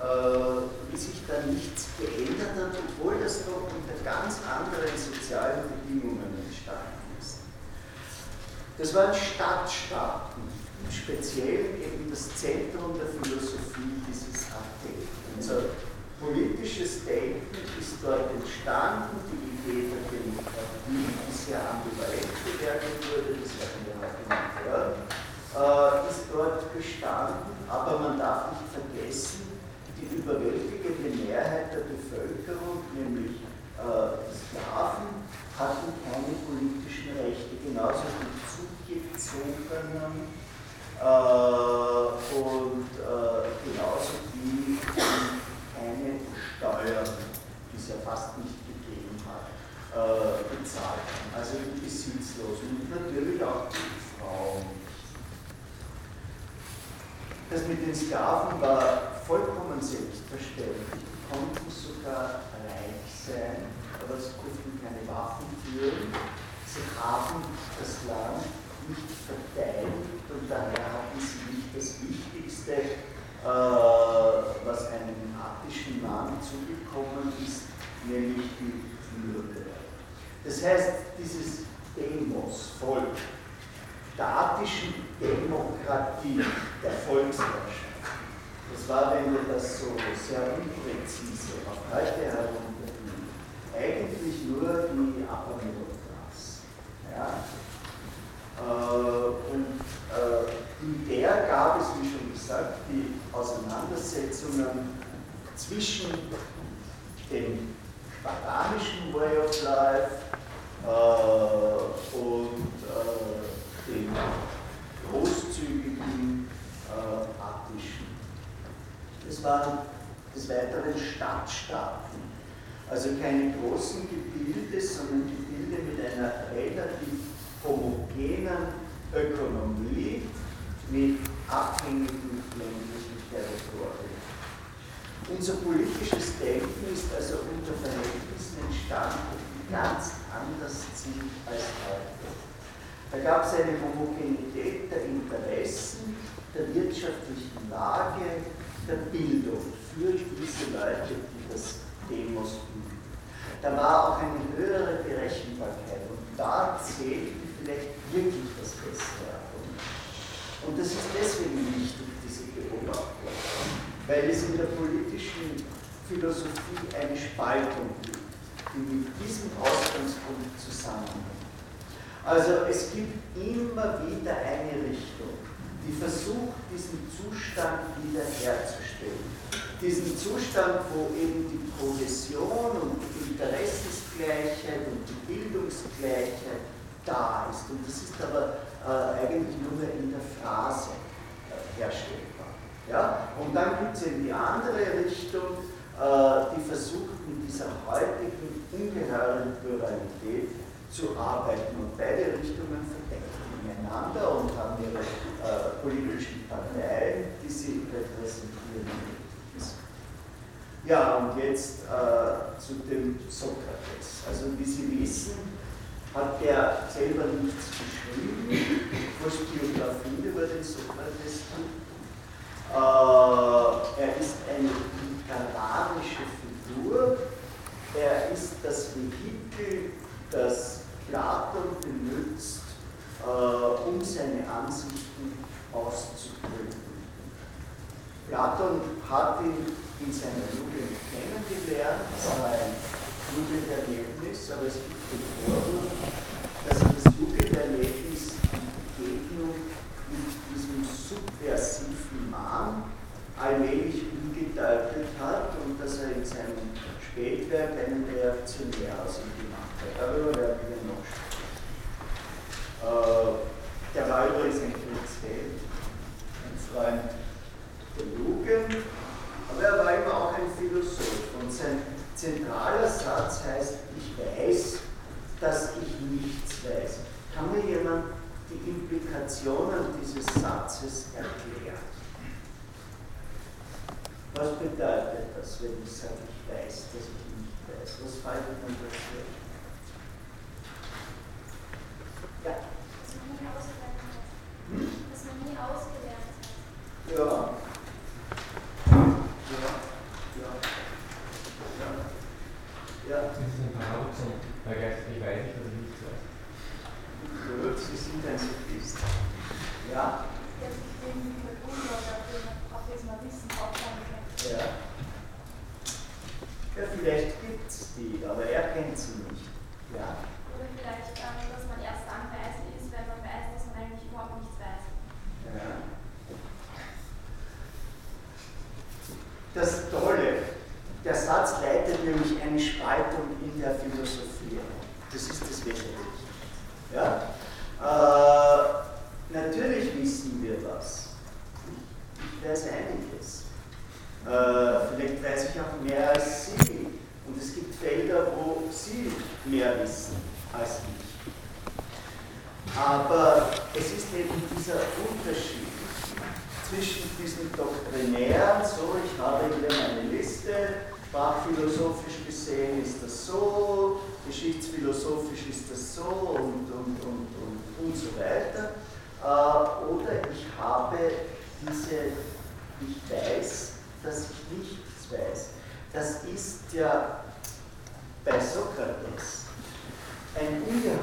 Speaker 1: äh, wie sich da nichts geändert hat, obwohl das doch unter ganz anderen sozialen Bedingungen entstanden ist. Das waren Stadtstaaten, speziell eben das Zentrum der Philosophie dieses Athen. Also politisches Denken ist dort entstanden, die Idee der Demokratie, die sehr ambivalent bewertet wurde, das werden wir heute noch hören, äh, ist dort bestanden, aber man darf nicht vergessen, die überwältigende Mehrheit der Bevölkerung, nämlich äh, die Sklaven, hatten keine politischen Rechte, genauso wie Zugezogenen äh, und äh, genauso wie keine Steuern, die es ja fast nicht gegeben hat, äh, bezahlt haben. Also die Besitzlosen und natürlich auch die Frauen. Das mit den Sklaven war vollkommen selbstverständlich. Die konnten sogar reich sein, aber sie durften keine Waffen führen. Sie haben das Land nicht verteidigt und daher hatten sie nicht das Wichtigste, was einem attischen Mann zugekommen ist, nämlich die Würde. Das heißt, dieses Demos, Volk, der attischen Demokratie, der Volksherrschaft, das war, wenn wir das so sehr unpräzise auf heute herunternehmen, eigentlich nur die Class. Ja? Äh, und äh, in der gab es, wie schon gesagt, die Auseinandersetzungen zwischen dem spartanischen Way of Life äh, und äh, dem großzügigen äh, attischen. Es waren des Weiteren Stadtstaaten, also keine großen Gebilde, sondern Gebilde mit einer relativ homogenen Ökonomie, mit abhängigen ländlichen Territorien. Unser politisches Denken ist also unter Verhältnissen entstanden, die ganz anders sind als heute. Da gab es eine Homogenität der Interessen, der wirtschaftlichen Lage, der Bildung für diese Leute, die das Demos üben. Da war auch eine höhere Berechenbarkeit und da zählte vielleicht wirklich das Beste. Und das ist deswegen wichtig, diese Beobachtung, weil es in der politischen Philosophie eine Spaltung gibt, die mit diesem Ausgangspunkt zusammenhängt. Also es gibt immer wieder eine Richtung, die versucht, diesen Zustand wiederherzustellen. Diesen Zustand, wo eben die Kohäsion und die Interessensgleichheit und die Bildungsgleichheit da ist. Und das ist aber äh, eigentlich nur in der Phrase äh, herstellbar. Ja? Und dann gibt es eben die andere Richtung, äh, die versucht mit dieser heutigen ungeheuren Pluralität zu arbeiten. Und beide Richtungen verdecken einander und haben ihre äh, politischen Parteien, die sie repräsentieren. Ja, und jetzt äh, zu dem Sokrates. Also wie Sie wissen, hat er selber nichts geschrieben, was Biografie über den Sokrates tut. Äh, er ist eine literarische Figur, er ist das Vehikel, das Platon benutzt, äh, um seine Ansichten auszudrücken. Platon hat ihn in seiner Jugend kennengelernt, es war ein Jugenderlebnis, aber es gibt den Vorwurf,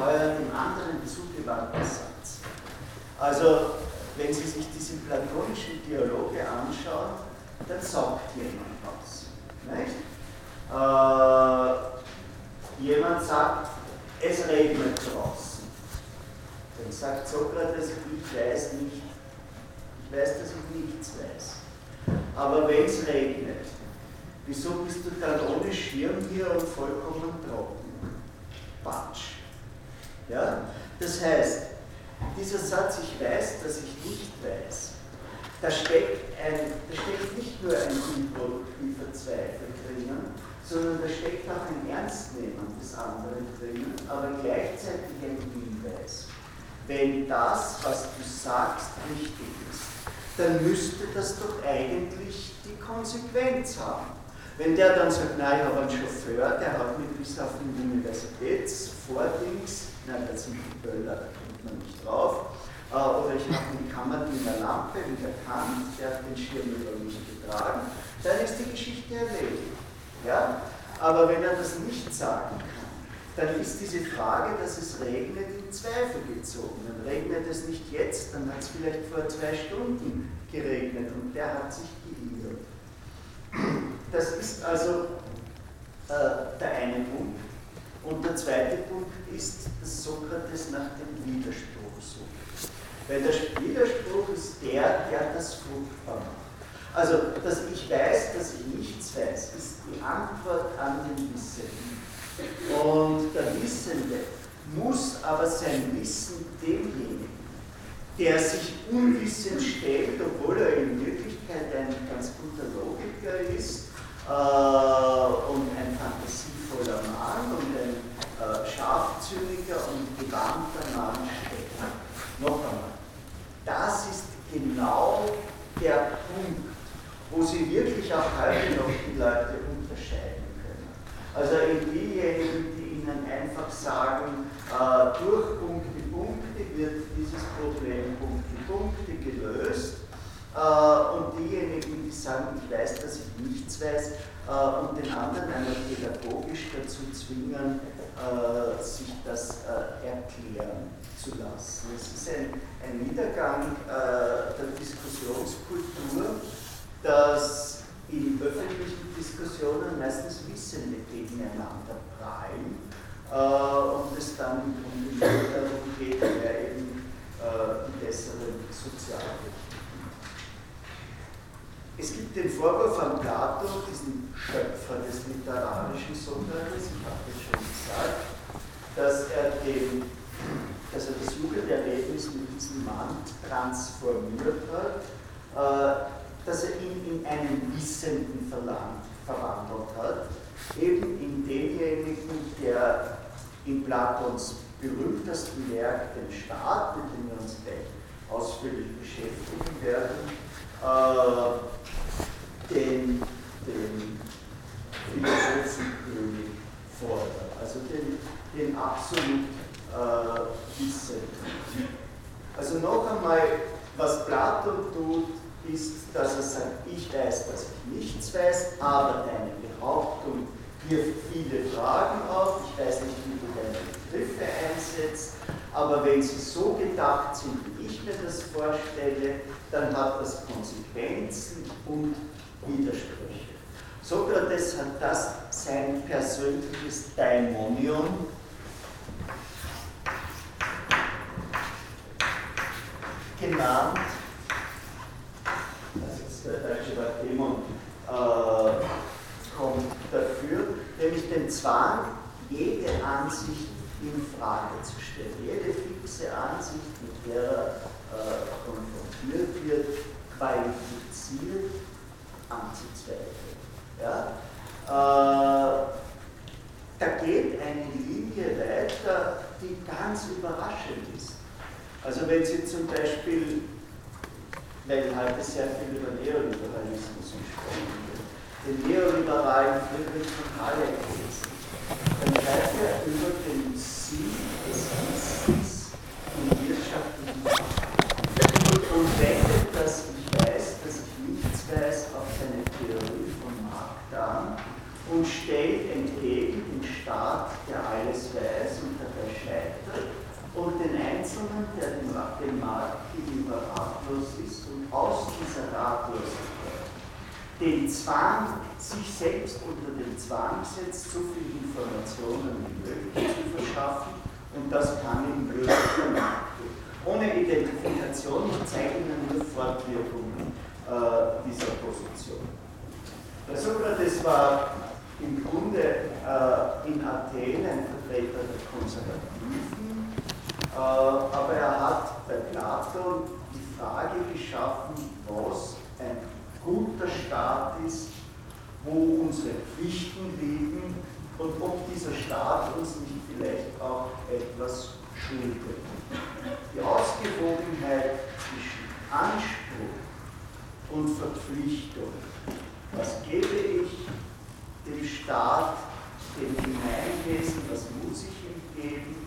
Speaker 1: ungeheuer dem anderen zugewandter Satz. Also, wenn Sie sich diese platonischen Dialoge anschauen, dann sagt jemand was. Äh, jemand sagt, es regnet draußen. Dann sagt Sokrates, ich weiß nicht, ich weiß, dass ich nichts weiß. Aber wenn es regnet, wieso bist du dann ohne Schirm hier und vollkommen trocken? Quatsch. Ja? Das heißt, dieser Satz, ich weiß, dass ich nicht weiß, da steckt, ein, da steckt nicht nur ein unproduktiver Zweifel drinnen, sondern da steckt auch ein Ernstnehmen des anderen drinnen, aber gleichzeitig ein Hinweis. Wenn das, was du sagst, richtig ist, dann müsste das doch eigentlich die Konsequenz haben. Wenn der dann sagt, nein, ich habe einen Chauffeur, der hat mich bis auf den Universitätsvordings, nein, das sind die Böller, da kommt man nicht drauf, äh, oder ich habe die Kammerdiener Lampe wieder Kant, der hat den Schirm über mich getragen, dann ist die Geschichte erledigt. Ja? Aber wenn er das nicht sagen kann, dann ist diese Frage, dass es regnet, in Zweifel gezogen. Dann regnet es nicht jetzt, dann hat es vielleicht vor zwei Stunden geregnet und der hat sich geirrt. Das ist also äh, der eine Punkt. Und der zweite Punkt ist, dass Sokrates nach dem Widerspruch sucht. Weil der Widerspruch ist der, der das fruchtbar macht. Also, dass ich weiß, dass ich nichts weiß, ist die Antwort an den Wissenden. Und der Wissende muss aber sein Wissen demjenigen, der sich unwissend stellt, obwohl er in Wirklichkeit ein ganz guter Logiker ist äh, und ein fantasievoller Mann und ein äh, scharfzüngiger und gewandter Mann stellen. Noch einmal, das ist genau der Punkt, wo sie wirklich auch heute noch die Leute unterscheiden können. Also in diejenigen, die ihnen einfach sagen, äh, durch Punkte, Punkte wird dieses Problem Punkte, Punkte gelöst. Äh, und diejenigen, die sagen, ich weiß, dass ich nichts weiß, äh, und den anderen einmal pädagogisch dazu zwingen, äh, sich das äh, erklären zu lassen. Es ist ein, ein Niedergang äh, der Diskussionskultur, dass in öffentlichen Diskussionen meistens Wissende gegeneinander prallen äh, und es dann Grunde nur darum geht, wer eben äh, die besseren gibt den Vorwurf an Plato, diesen Schöpfer des literarischen Sokrates, ich habe das schon gesagt, dass er, den, dass er das Jugenderlebnis mit diesem Mann transformiert hat, äh, dass er ihn in einen Wissenden verwandelt hat, eben in denjenigen, der in Platons berühmtesten Werk, den Staat, mit dem wir uns gleich ausführlich beschäftigen werden, äh, den, den Philosophenkönig fordert, also den, den absolut äh, Wissenden. Also noch einmal, was Platon tut, ist, dass er sagt, ich weiß, dass ich nichts weiß, aber deine Behauptung wirft viele Fragen auf, ich weiß nicht, wie du deine Begriffe einsetzt, aber wenn sie so gedacht sind, wie ich mir das vorstelle, dann hat das Konsequenzen und Widersprüche. Sokrates hat das sein persönliches Daimonion genannt, das ist der deutsche Wort Dämon, äh, kommt dafür, nämlich den Zwang, jede Ansicht in Frage zu stellen, jede fixe Ansicht, mit der er äh, konfrontiert wird, qualifiziert anzuzweifeln. Ja? Äh, da geht eine Linie weiter, die ganz überraschend ist. Also wenn Sie zum Beispiel, weil heute sehr viel über Neoliberalismus gesprochen wird, den neoliberalen Friedrich von Hayek lesen, dann schreibt er über den Sinn des Wissens im wirtschaftlichen und wendet das Ich weiß, dass ich nichts weiß auf seine Theorie vom Markt an und stellt entgegen den Staat, der alles weiß und dabei scheitert, und Einzelnen, der dem, Markt gegenüber ratlos ist und aus dieser Ratlosigkeit den Zwang, sich selbst unter den Zwang setzt, so viele Informationen wie möglich zu verschaffen und das kann ihm Markt. Ohne Identifikation zeigen wir nur Fortwirkungen äh, dieser Position. Der Sokrates war im Grunde äh, in Athen ein Vertreter der Konservativen, aber er hat bei Platon die Frage geschaffen, was ein guter Staat ist, wo unsere Pflichten liegen und ob dieser Staat uns nicht vielleicht auch etwas schuldet. Die Ausgewogenheit zwischen Anspruch und Verpflichtung. Was gebe ich dem Staat, dem Gemeinwesen, was muss ich ihm geben?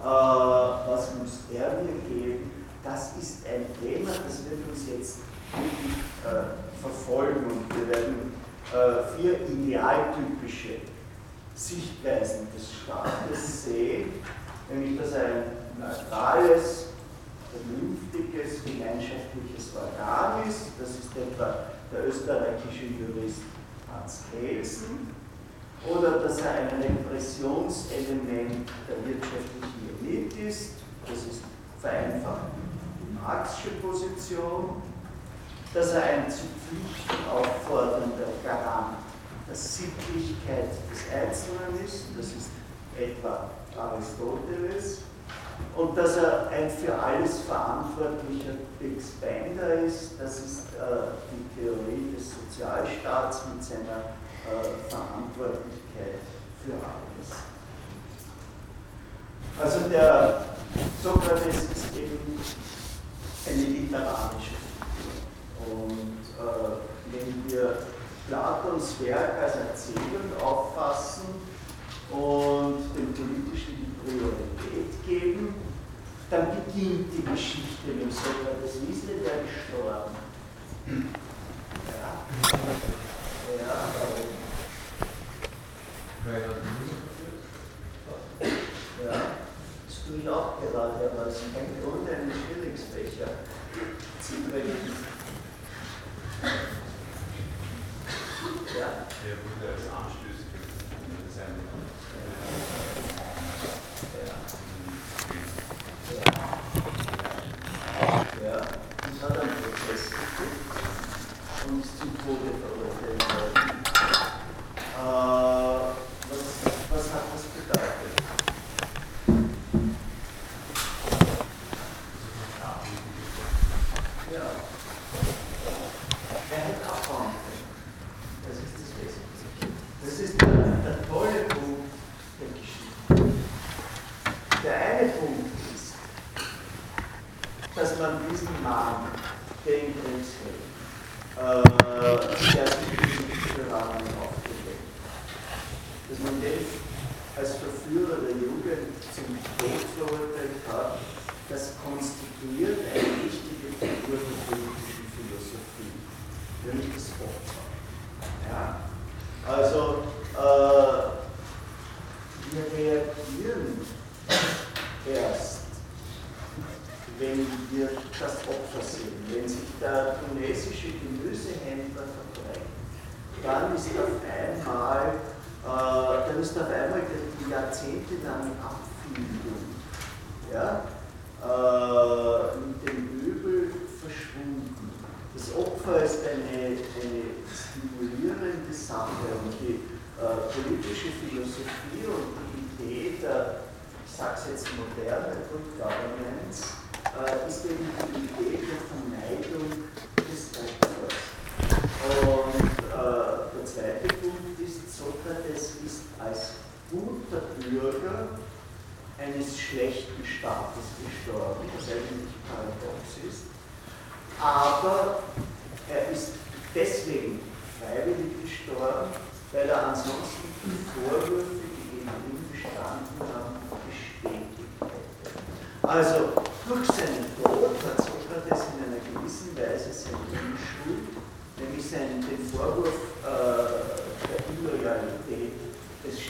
Speaker 1: Äh, was muss er mir geben, das ist ein Thema, das wird uns jetzt wirklich äh, verfolgen und wir werden äh, vier idealtypische Sichtweisen des Staates sehen, nämlich dass ein neutrales, vernünftiges, gemeinschaftliches Organ ist, das ist etwa der österreichische Jurist Hans Kelsen, oder dass er ein Repressionselement der wirtschaftlichen Elite ist, das ist vereinfacht die Marxische Position, dass er ein zu Pflichten auffordernder Garant der Sittlichkeit des Einzelnen ist, das ist etwa Aristoteles, und dass er ein für alles verantwortlicher Expander ist, das ist äh, die Theorie des Sozialstaats mit seiner Verantwortlichkeit für alles. Also der Sokrates ist eben eine literarische Figur. Und äh, wenn wir Platons Werk als Erzählung auffassen und dem politischen die Priorität geben, dann beginnt die Geschichte mit Sokrates. Wie ist denn der gestorben? Ja. Ja, warum?
Speaker 5: Weil er
Speaker 1: Ja, das ist Schwierigkeitsbecher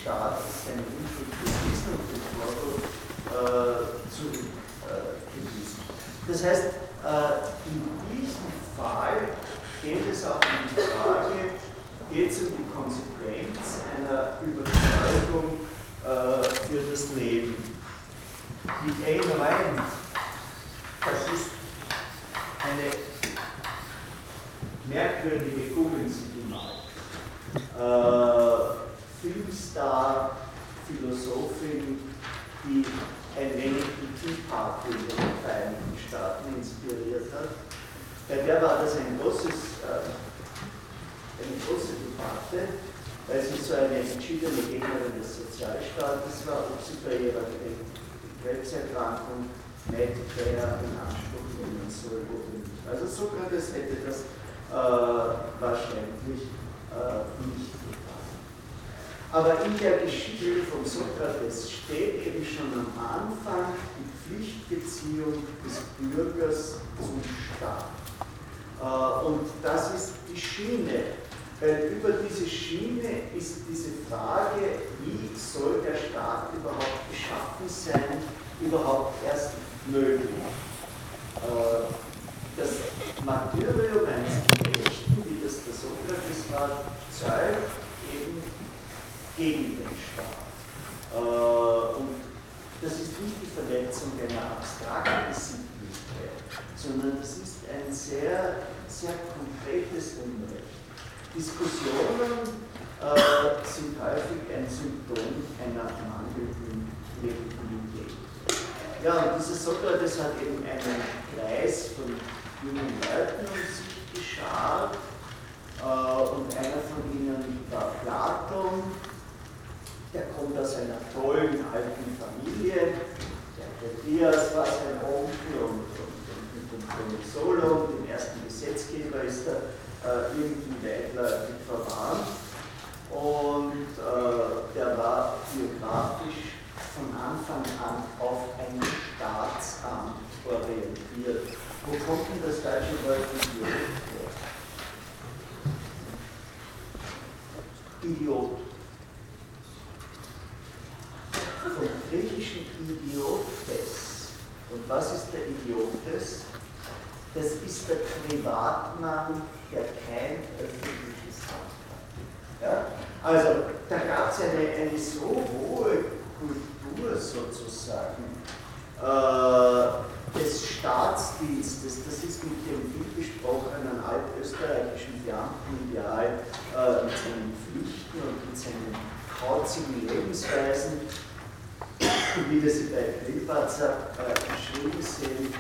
Speaker 1: Staat seine Unschuld gewissen und den Vorwurf äh, zu äh. Das heißt, äh, im vom griechischen Idiotes. Und was ist der Idiotes? Das ist der Privatmann, der kein öffentliches Amt hat. Ja? Also, da gab es eine, eine so hohe Kultur sozusagen äh, des Staatsdienstes, das ist mit dem viel gesprochenen altösterreichischen Beamtenideal äh, mit seinen Pflichten und mit seinen kauzigen Lebensweisen wie wir sie bei Wilbarzer äh, geschrieben sehen,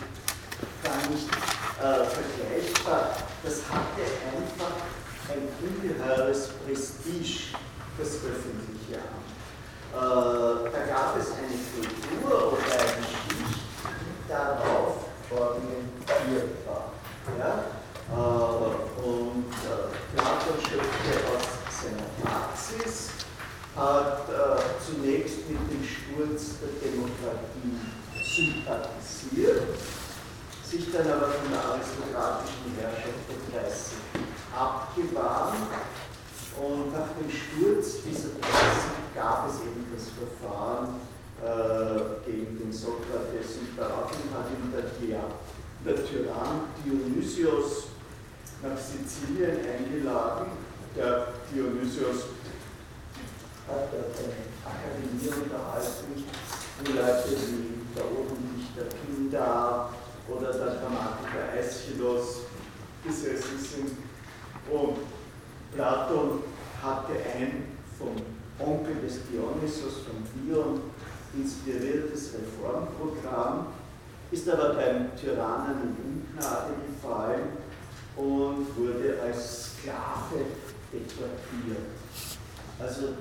Speaker 1: gar nicht äh, vergleichbar. Das hatte einfach ein ungeheures Prestige, das öffentliche Amt. Äh, da gab es eine Kultur oder eine Schicht, die darauf orientiert war. Ja? Äh, und äh, Platon schöpfte aus seiner Praxis, hat äh, zunächst mit dem Sturz der Demokratie sympathisiert, sich dann aber von der aristokratischen Herrschaft der 30 abgewandt und nach dem Sturz dieser 30 gab es eben das Verfahren äh, gegen den Sokrates und daraufhin hat ihm der, der Tyrann Dionysios nach Sizilien eingeladen. Der Dionysios hat eine Akademie unterhalten, wo Leute wie der Obendichter Pindar oder der Dramatiker Aeschylus gesessen sind. Und Platon hatte ein vom Onkel des Dionysos, von Dion, inspiriertes Reformprogramm, ist aber beim Tyrannen in Ungnade gefallen und wurde als Sklave deportiert. Also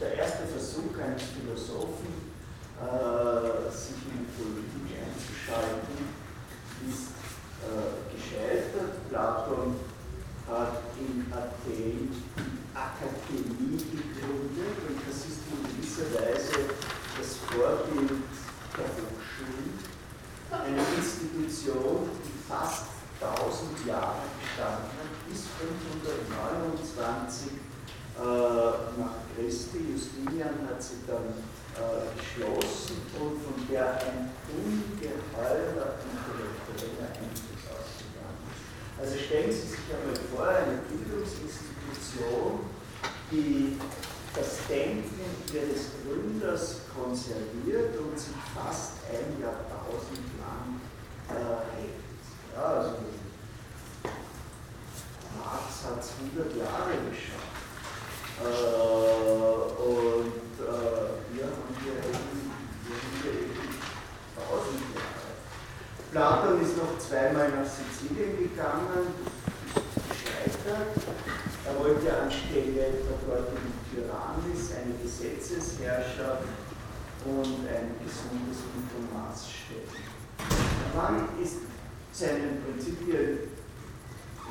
Speaker 1: der erste Versuch eines Philosophen, äh, sich in die Politik einzuschalten, ist äh, gescheitert. Platon hat in Athen die Akademie gegründet und das ist in gewisser Weise das Vorbild der Hochschulen. Eine Institution, die fast 1000 Jahre gestanden hat, bis 529 Christi. Justinian hat sie dann äh, geschlossen und von der ein ungeheurer intellektueller Einfluss ausgegangen ist. Also stellen Sie sich einmal vor, eine Bildungsinstitution, die das Denken ihres Gründers konserviert und sich fast ein Jahrtausend lang äh, hält. Ja, also Marx hat es 100 Jahre geschafft. Äh, und äh, wir haben hier eben, wir haben hier eben 1000 Jahre. Platon ist noch zweimal nach Sizilien gegangen, ist gescheitert. Er wollte anstelle der dortigen Tyrannis eine Gesetzesherrschaft und ein gesundes Mittelmaß stellen. Der Mann ist seinen Prinzipien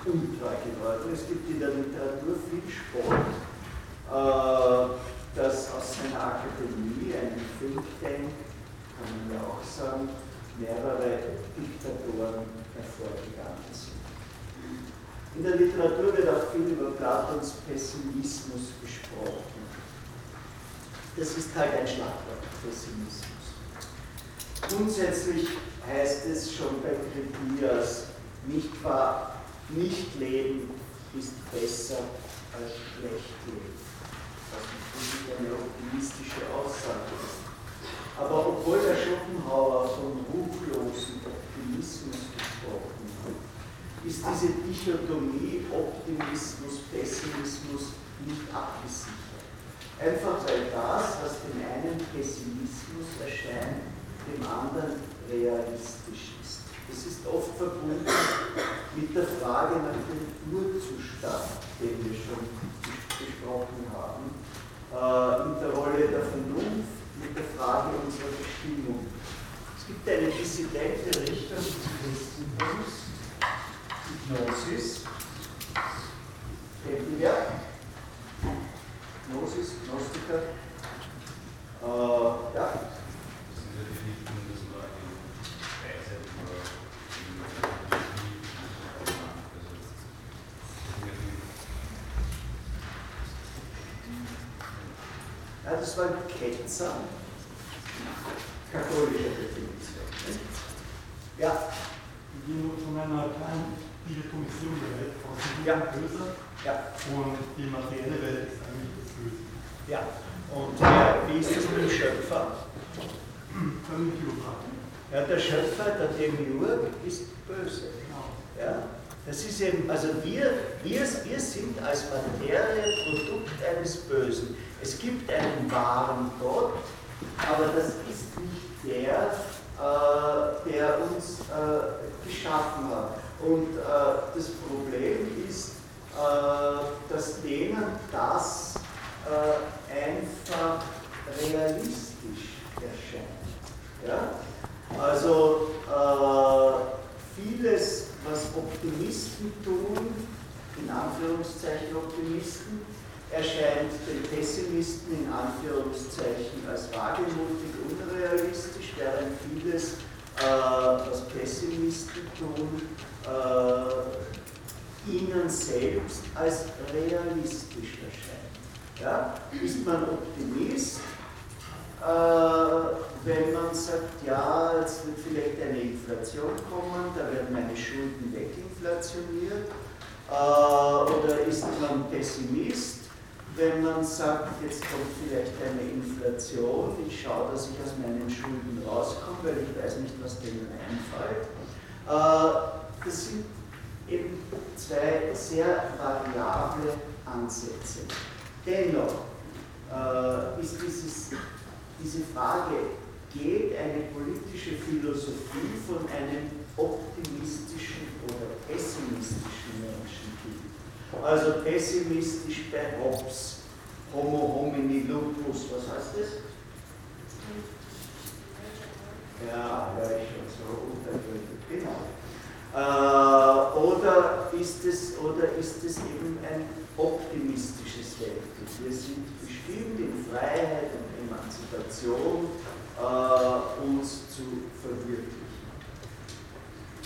Speaker 1: untreu geworden. Es gibt in der Literatur viel Sport, äh, dass aus seiner Akademie, einem Think Tank, kann man ja auch sagen, mehrere Diktatoren hervorgegangen sind. In der Literatur wird auch viel über Platons Pessimismus gesprochen. Das ist halt ein Schlagwort, Pessimismus. Grundsätzlich heißt es schon bei Kritias, nicht wahr, nicht leben ist besser als schlecht leben. Was natürlich eine optimistische Aussage ist. Aber obwohl der Schopenhauer von ruchlosen Optimismus gesprochen hat, ist diese Dichotomie Optimismus, Pessimismus nicht abgesichert. Einfach weil das, was dem einen Pessimismus erscheint, dem anderen realistisch ist. Es ist oft verbunden mit der Frage nach dem Urzustand, den wir schon besprochen haben, äh, mit der Rolle der Vernunft, mit der Frage unserer Bestimmung. Es gibt eine dissidente Richtung des Christentums, Gnosis, kennen wir? Gnosis, Gnostiker. Äh, ja,
Speaker 6: Das ist ja die Richtung, dass man in Weisheit nur in
Speaker 1: Ja, das war Ketzer, katholische Definition. Ja,
Speaker 7: Ich bin von einer kleinen Dichotomie der Welt Gut
Speaker 1: Ja.
Speaker 7: Böse
Speaker 1: ja,
Speaker 7: und die materielle Welt ist eigentlich.
Speaker 1: Ja. Und wer, wie ist es mit dem Schöpfer? Ja, der Schöpfer, der Demiurg, ist böse. Ja? Das ist eben, also wir, wir, wir sind als Materie Produkt eines Bösen. Es gibt einen wahren Gott, aber das ist nicht der, äh, der uns äh, geschaffen hat. Und äh, das Problem ist, äh, dass denen das äh, einfach realistisch erscheint. Ja? Also äh, vieles, was Optimisten tun, in Anführungszeichen Optimisten, erscheint den Pessimisten in Anführungszeichen als wagemutig unrealistisch, während vieles, äh, was Pessimisten tun, äh, ihnen selbst als realistisch erscheint. Ja? Ist man Optimist, äh, wenn man sagt, ja, jetzt wird vielleicht eine Inflation kommen, da werden meine Schulden weginflationiert, äh, oder ist man Pessimist, wenn man sagt, jetzt kommt vielleicht eine Inflation, ich schaue, dass ich aus meinen Schulden rauskomme, weil ich weiß nicht, was denen einfällt. Äh, das sind eben zwei sehr variable Ansätze. Dennoch äh, ist dieses, diese Frage, geht eine politische Philosophie von einem optimistischen oder pessimistischen Menschenbild? Also pessimistisch bei Hobbes, Homo homini lupus, was heißt das? Ja, ja, ich schon so unterdrückt, genau. Äh, oder ist es eben ein optimistisches Weltbild? Wir sind bestimmt in Freiheit und Emanzipation äh, uns zu verwirklichen.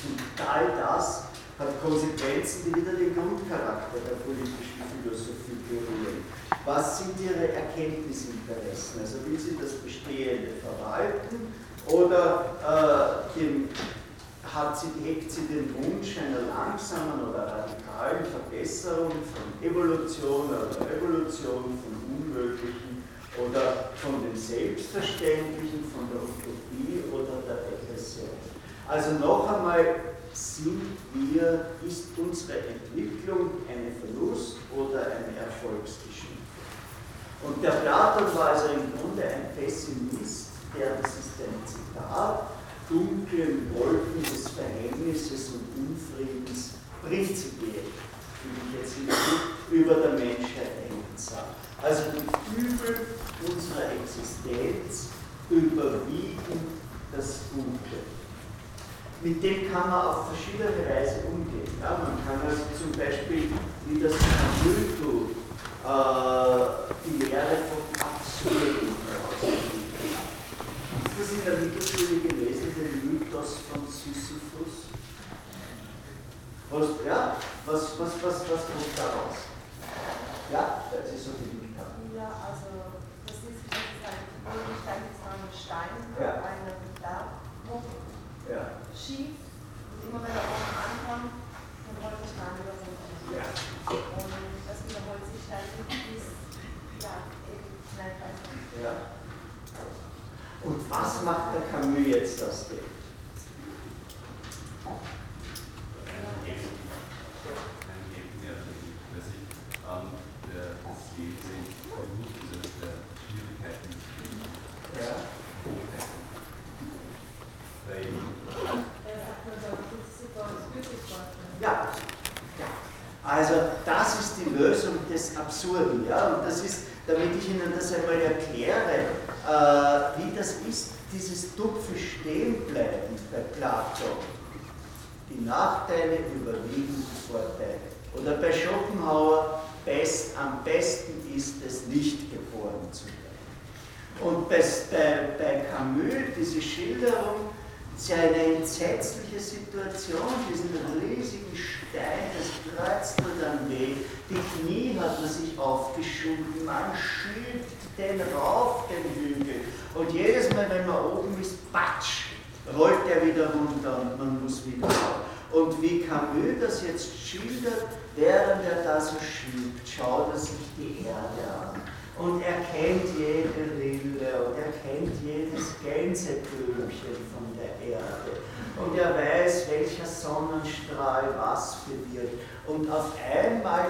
Speaker 1: Und all das hat Konsequenzen, die wieder den Grundcharakter der politischen Philosophie berühren. Was sind ihre Erkenntnisinteressen? Also will sie das Bestehende verwalten oder äh, den, hat sie, hegt sie den Wunsch einer langsamen oder radikalen Verbesserung von Evolution oder Revolution, von Unmöglichen oder von dem Selbstverständlichen, von der Utopie oder der Regression. Also noch einmal, sind wir, ist unsere Entwicklung eine Verlust- oder eine Erfolgsgeschichte? Und der Platon war also im Grunde ein Pessimist, der, das ist ein Zitat, dunklen Wolken des Verhängnisses und Unfriedens prinzipiell, wie ich jetzt nicht über der Menschheit hängen sah. Also die Übel unserer Existenz überwiegen das Gute mit dem kann man auf verschiedene Weise umgehen. Ja, man kann also zum Beispiel, wie das tut, äh, die Lehre von Absurden herausfinden. Das in der Mittelschule gelesen, den Mythos von Sisyphus? Was, ja, was, was, was, was kommt daraus? Ja, weil Sie so geübt haben.
Speaker 8: Ja, also das ist, das ist ein Gegenstand, das war ein Stein,
Speaker 1: Ja.
Speaker 8: eine Berg hoch
Speaker 1: Ja.
Speaker 8: schief und immer wenn er oben ankommt, dann rollt der Stein wieder runter.
Speaker 1: Ja.
Speaker 8: Und das wiederholt sich dann bis, ja, eben schnell weiter.
Speaker 1: ja. Und was macht der Camus jetzt aus dem? Ja. Also das ist die Lösung des Absurden. Ja? Und das ist, damit ich Ihnen das einmal erkläre, äh, wie das ist, dieses dumpfe Stehenbleiben bei Platon. Die Nachteile überwiegen die Vorteile. Oder bei Schopenhauer, best, am besten ist es, nicht geboren zu werden. Und bei, bei, bei Camus, diese Schilderung, ist eine entsetzliche Situation, diesen riesigen Stein, das kreuzt weh, die Knie hat man sich aufgeschoben, man schiebt den rauf, den Hügel. Und jedes Mal, wenn man oben ist, patsch, rollt er wieder runter und man muss wieder rauf. Und wie Camus das jetzt schildert, während er da so schiebt, schaut er sich die Erde an und er kennt jede Rille und er kennt jedes Gänseblümchen von der Erde und er weiß, welcher Sonnenstrahl was bewirkt. Und auf einmal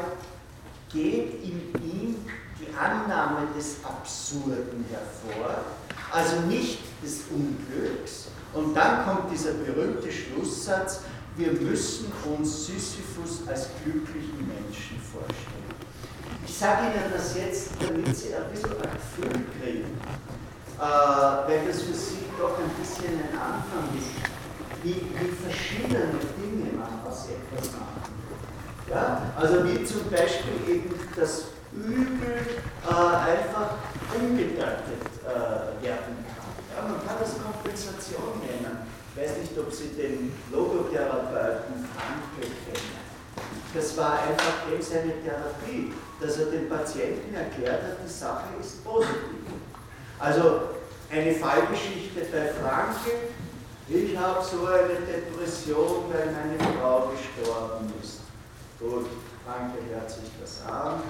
Speaker 1: geht in ihm die Annahme des Absurden hervor, also nicht des Unglücks. Und dann kommt dieser berühmte Schlusssatz, wir müssen uns Sisyphus als glücklichen Menschen vorstellen. Ich sage Ihnen das jetzt, damit Sie ein bisschen ein Gefühl kriegen, äh, weil das für Sie doch ein bisschen ein Anfang ist, wie, wie verschiedene Dinge man aus etwas machen. Ja? Also wie zum Beispiel eben das Übel äh, einfach umgedeutet äh, werden kann. Ja? Man kann das Kompensation nennen. Ich weiß nicht, ob Sie den Logotherapeuten Frankel kennen. Das war einfach eben seine Therapie, dass er dem Patienten erklärt hat, die Sache ist positiv. Also eine Fallgeschichte bei Frankel, ich habe so eine Depression, weil meine Frau gestorben ist. Gut, Frankel hört sich das an.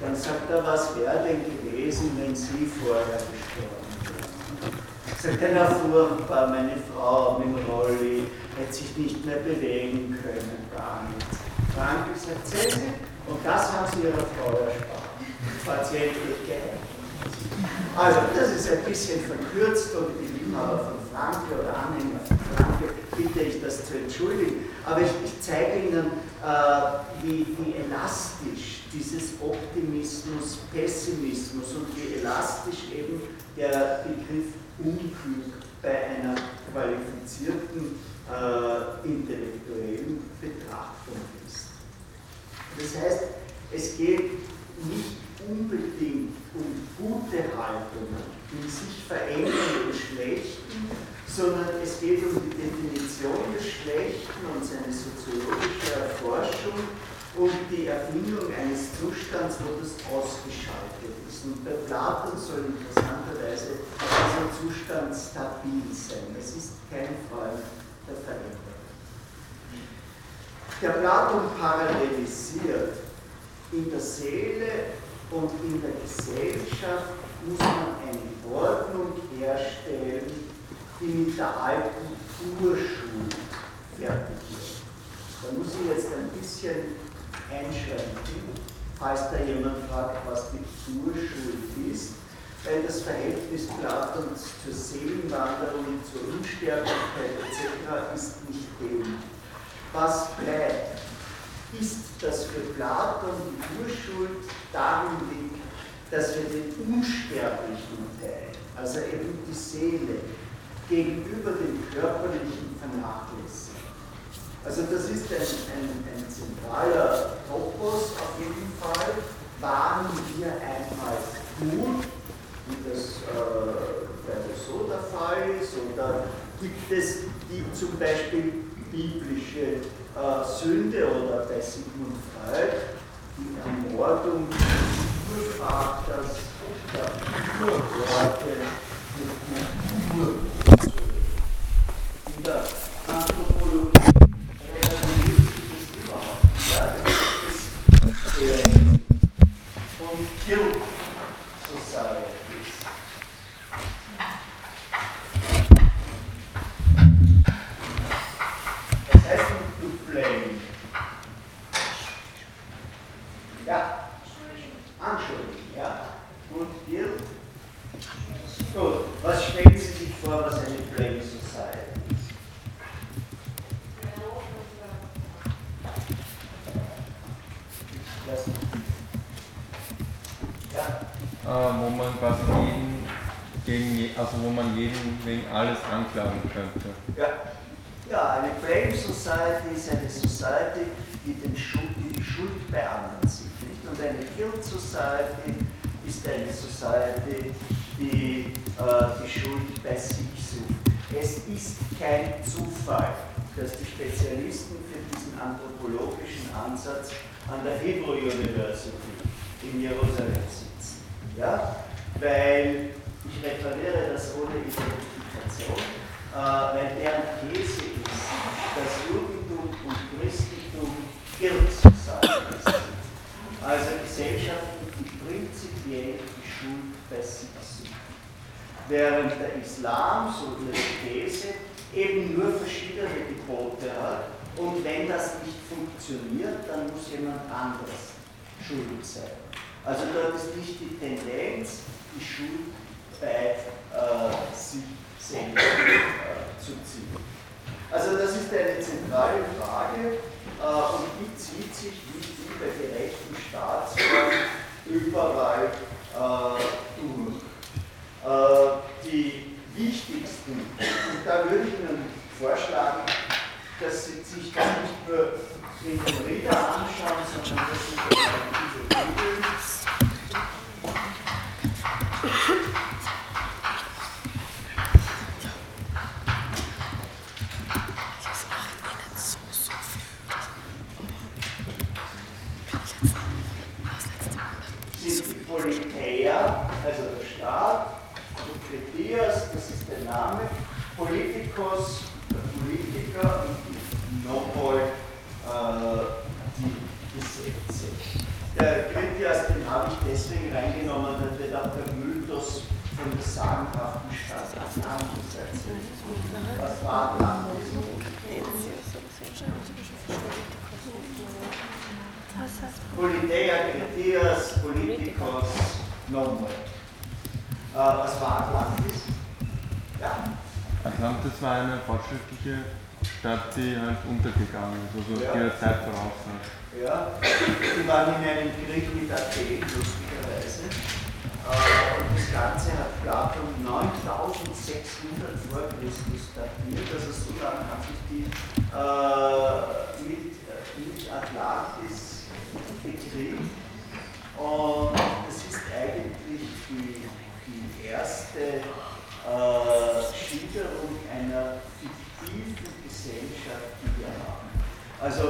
Speaker 1: Dann sagt er, was wäre denn gewesen, wenn Sie vorher gestorben wären? Sagt er, na furchtbar, meine Frau mit dem Rolli hätte sich nicht mehr bewegen können, gar nichts. Frankel sagt, sehen Sie, und das haben Sie Ihrer Frau erspart. Patient geht geheilt. Also, das ist ein bisschen verkürzt und die Liebhaber von Franke oder Anhänger von Franke bitte ich das zu entschuldigen. Aber ich, ich zeige Ihnen, äh, wie, wie elastisch dieses Optimismus, Pessimismus und wie elastisch eben der Begriff Unglück bei einer qualifizierten äh, intellektuellen Betrachtung ist. Das heißt, es geht nicht unbedingt um gute Haltungen, in sich verändernden Schlechten, sondern es geht um die Definition des Schlechten und seine soziologische Erforschung und die Erfindung eines Zustands, wo das ausgeschaltet ist. Und bei Platon soll interessanterweise dieser Zustand stabil sein. Es ist kein Freund der Veränderung. Der Platon parallelisiert in der Seele und in der Gesellschaft muss man eine Ordnung herstellen, die mit der alten Urschuld fertig wird. Da muss ich jetzt ein bisschen einschränken, falls da jemand fragt, was die Urschuld ist, weil das Verhältnis Platons zur Seelenwanderung, zur Unsterblichkeit etc. ist nicht dem. Was bleibt? ist, dass für Platon die Urschuld darin liegt, dass wir den unsterblichen Teil, also eben die Seele, gegenüber dem körperlichen vernachlässigen. Also das ist ein, ein, ein zentraler Topos auf jeden Fall. Waren wir einmal gut, wie das äh, bei so der Fall ist, oder gibt es die zum Beispiel biblische äh, Sünde oder bei Sigmund Freud die Ermordung des Urvaters der Urworte mit Ur. In der Anthropologie relativiert sich das überhaupt. Ja, das ist sehr und Guilt Societies. Das heißt to blame. Ja, anschuldigen, ja. Und Guilt? Gut, was stellen Sie sich vor, was eine Blame Society ist? Das, ja,
Speaker 4: Äh, wo man quasi jeden, gegen, also wo man jeden wegen alles anklagen könnte.
Speaker 1: Ja. ja, eine Blame Society ist eine Society, die, den Schuld, die die Schuld bei anderen sieht. Nicht? Und eine Guilt Society ist eine Society, die äh, die Schuld bei sich sucht. Es ist kein Zufall, dass die Spezialisten für diesen anthropologischen Ansatz an der Hebrew University in Jerusalem sitzen. Ja? Weil, ich referiere das ohne Identifikation, äh, weil deren These ist, dass Judentum und Christentum Societies sind. Also Gesellschaften, die prinzipiell die Schuld sieht. Während der Islam, so ihre These, eben nur verschiedene Gebote hat und wenn das nicht funktioniert, dann muss jemand anderes schuld sein. Also dort ist nicht die Tendenz, die Schuld bei äh, sich selbst äh, zu ziehen. Also das ist eine zentrale Frage äh, und die zieht sich nicht wie bei gerechten Staatsform überall äh, durch. Äh, die wichtigsten, und da würde ich Ihnen vorschlagen, dass Sie sich das nicht nur in den Rieder anschauen, sondern dass Sie die der Sokritias, das ist der deswegen reingenommen, weil wir da Mythos von der sagenhaften Stadt Atlantis erzählt. Was war Atlantis? Politeia, Kritias, Politikos, Nomoi. Äh, was war Atlantis? Ja,
Speaker 4: Atlantis war eine fortschrittliche Stadt, die halt untergegangen ist, also
Speaker 1: Ja.
Speaker 4: ihrer Zeit voraus war.
Speaker 1: Ja, die waren in einem Krieg mit Athen, Und das Ganze hat Platon 9600 vor Christus datiert, also so lange hat sich die äh, mit, äh, mit Atlantis bekriegt. Und das ist eigentlich die, die erste äh, Schilderung einer fiktiven Gesellschaft, die wir haben. Also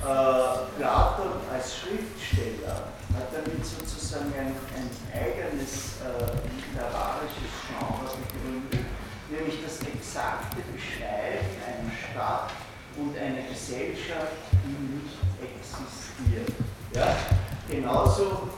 Speaker 1: äh, Platon als Schriftsteller hat damit sozusagen ein, ein eigenes äh, literarisches Genre begründet, nämlich das exakte Beschreiben einer Stadt und einer Gesellschaft, die nicht existiert. Ja? Genauso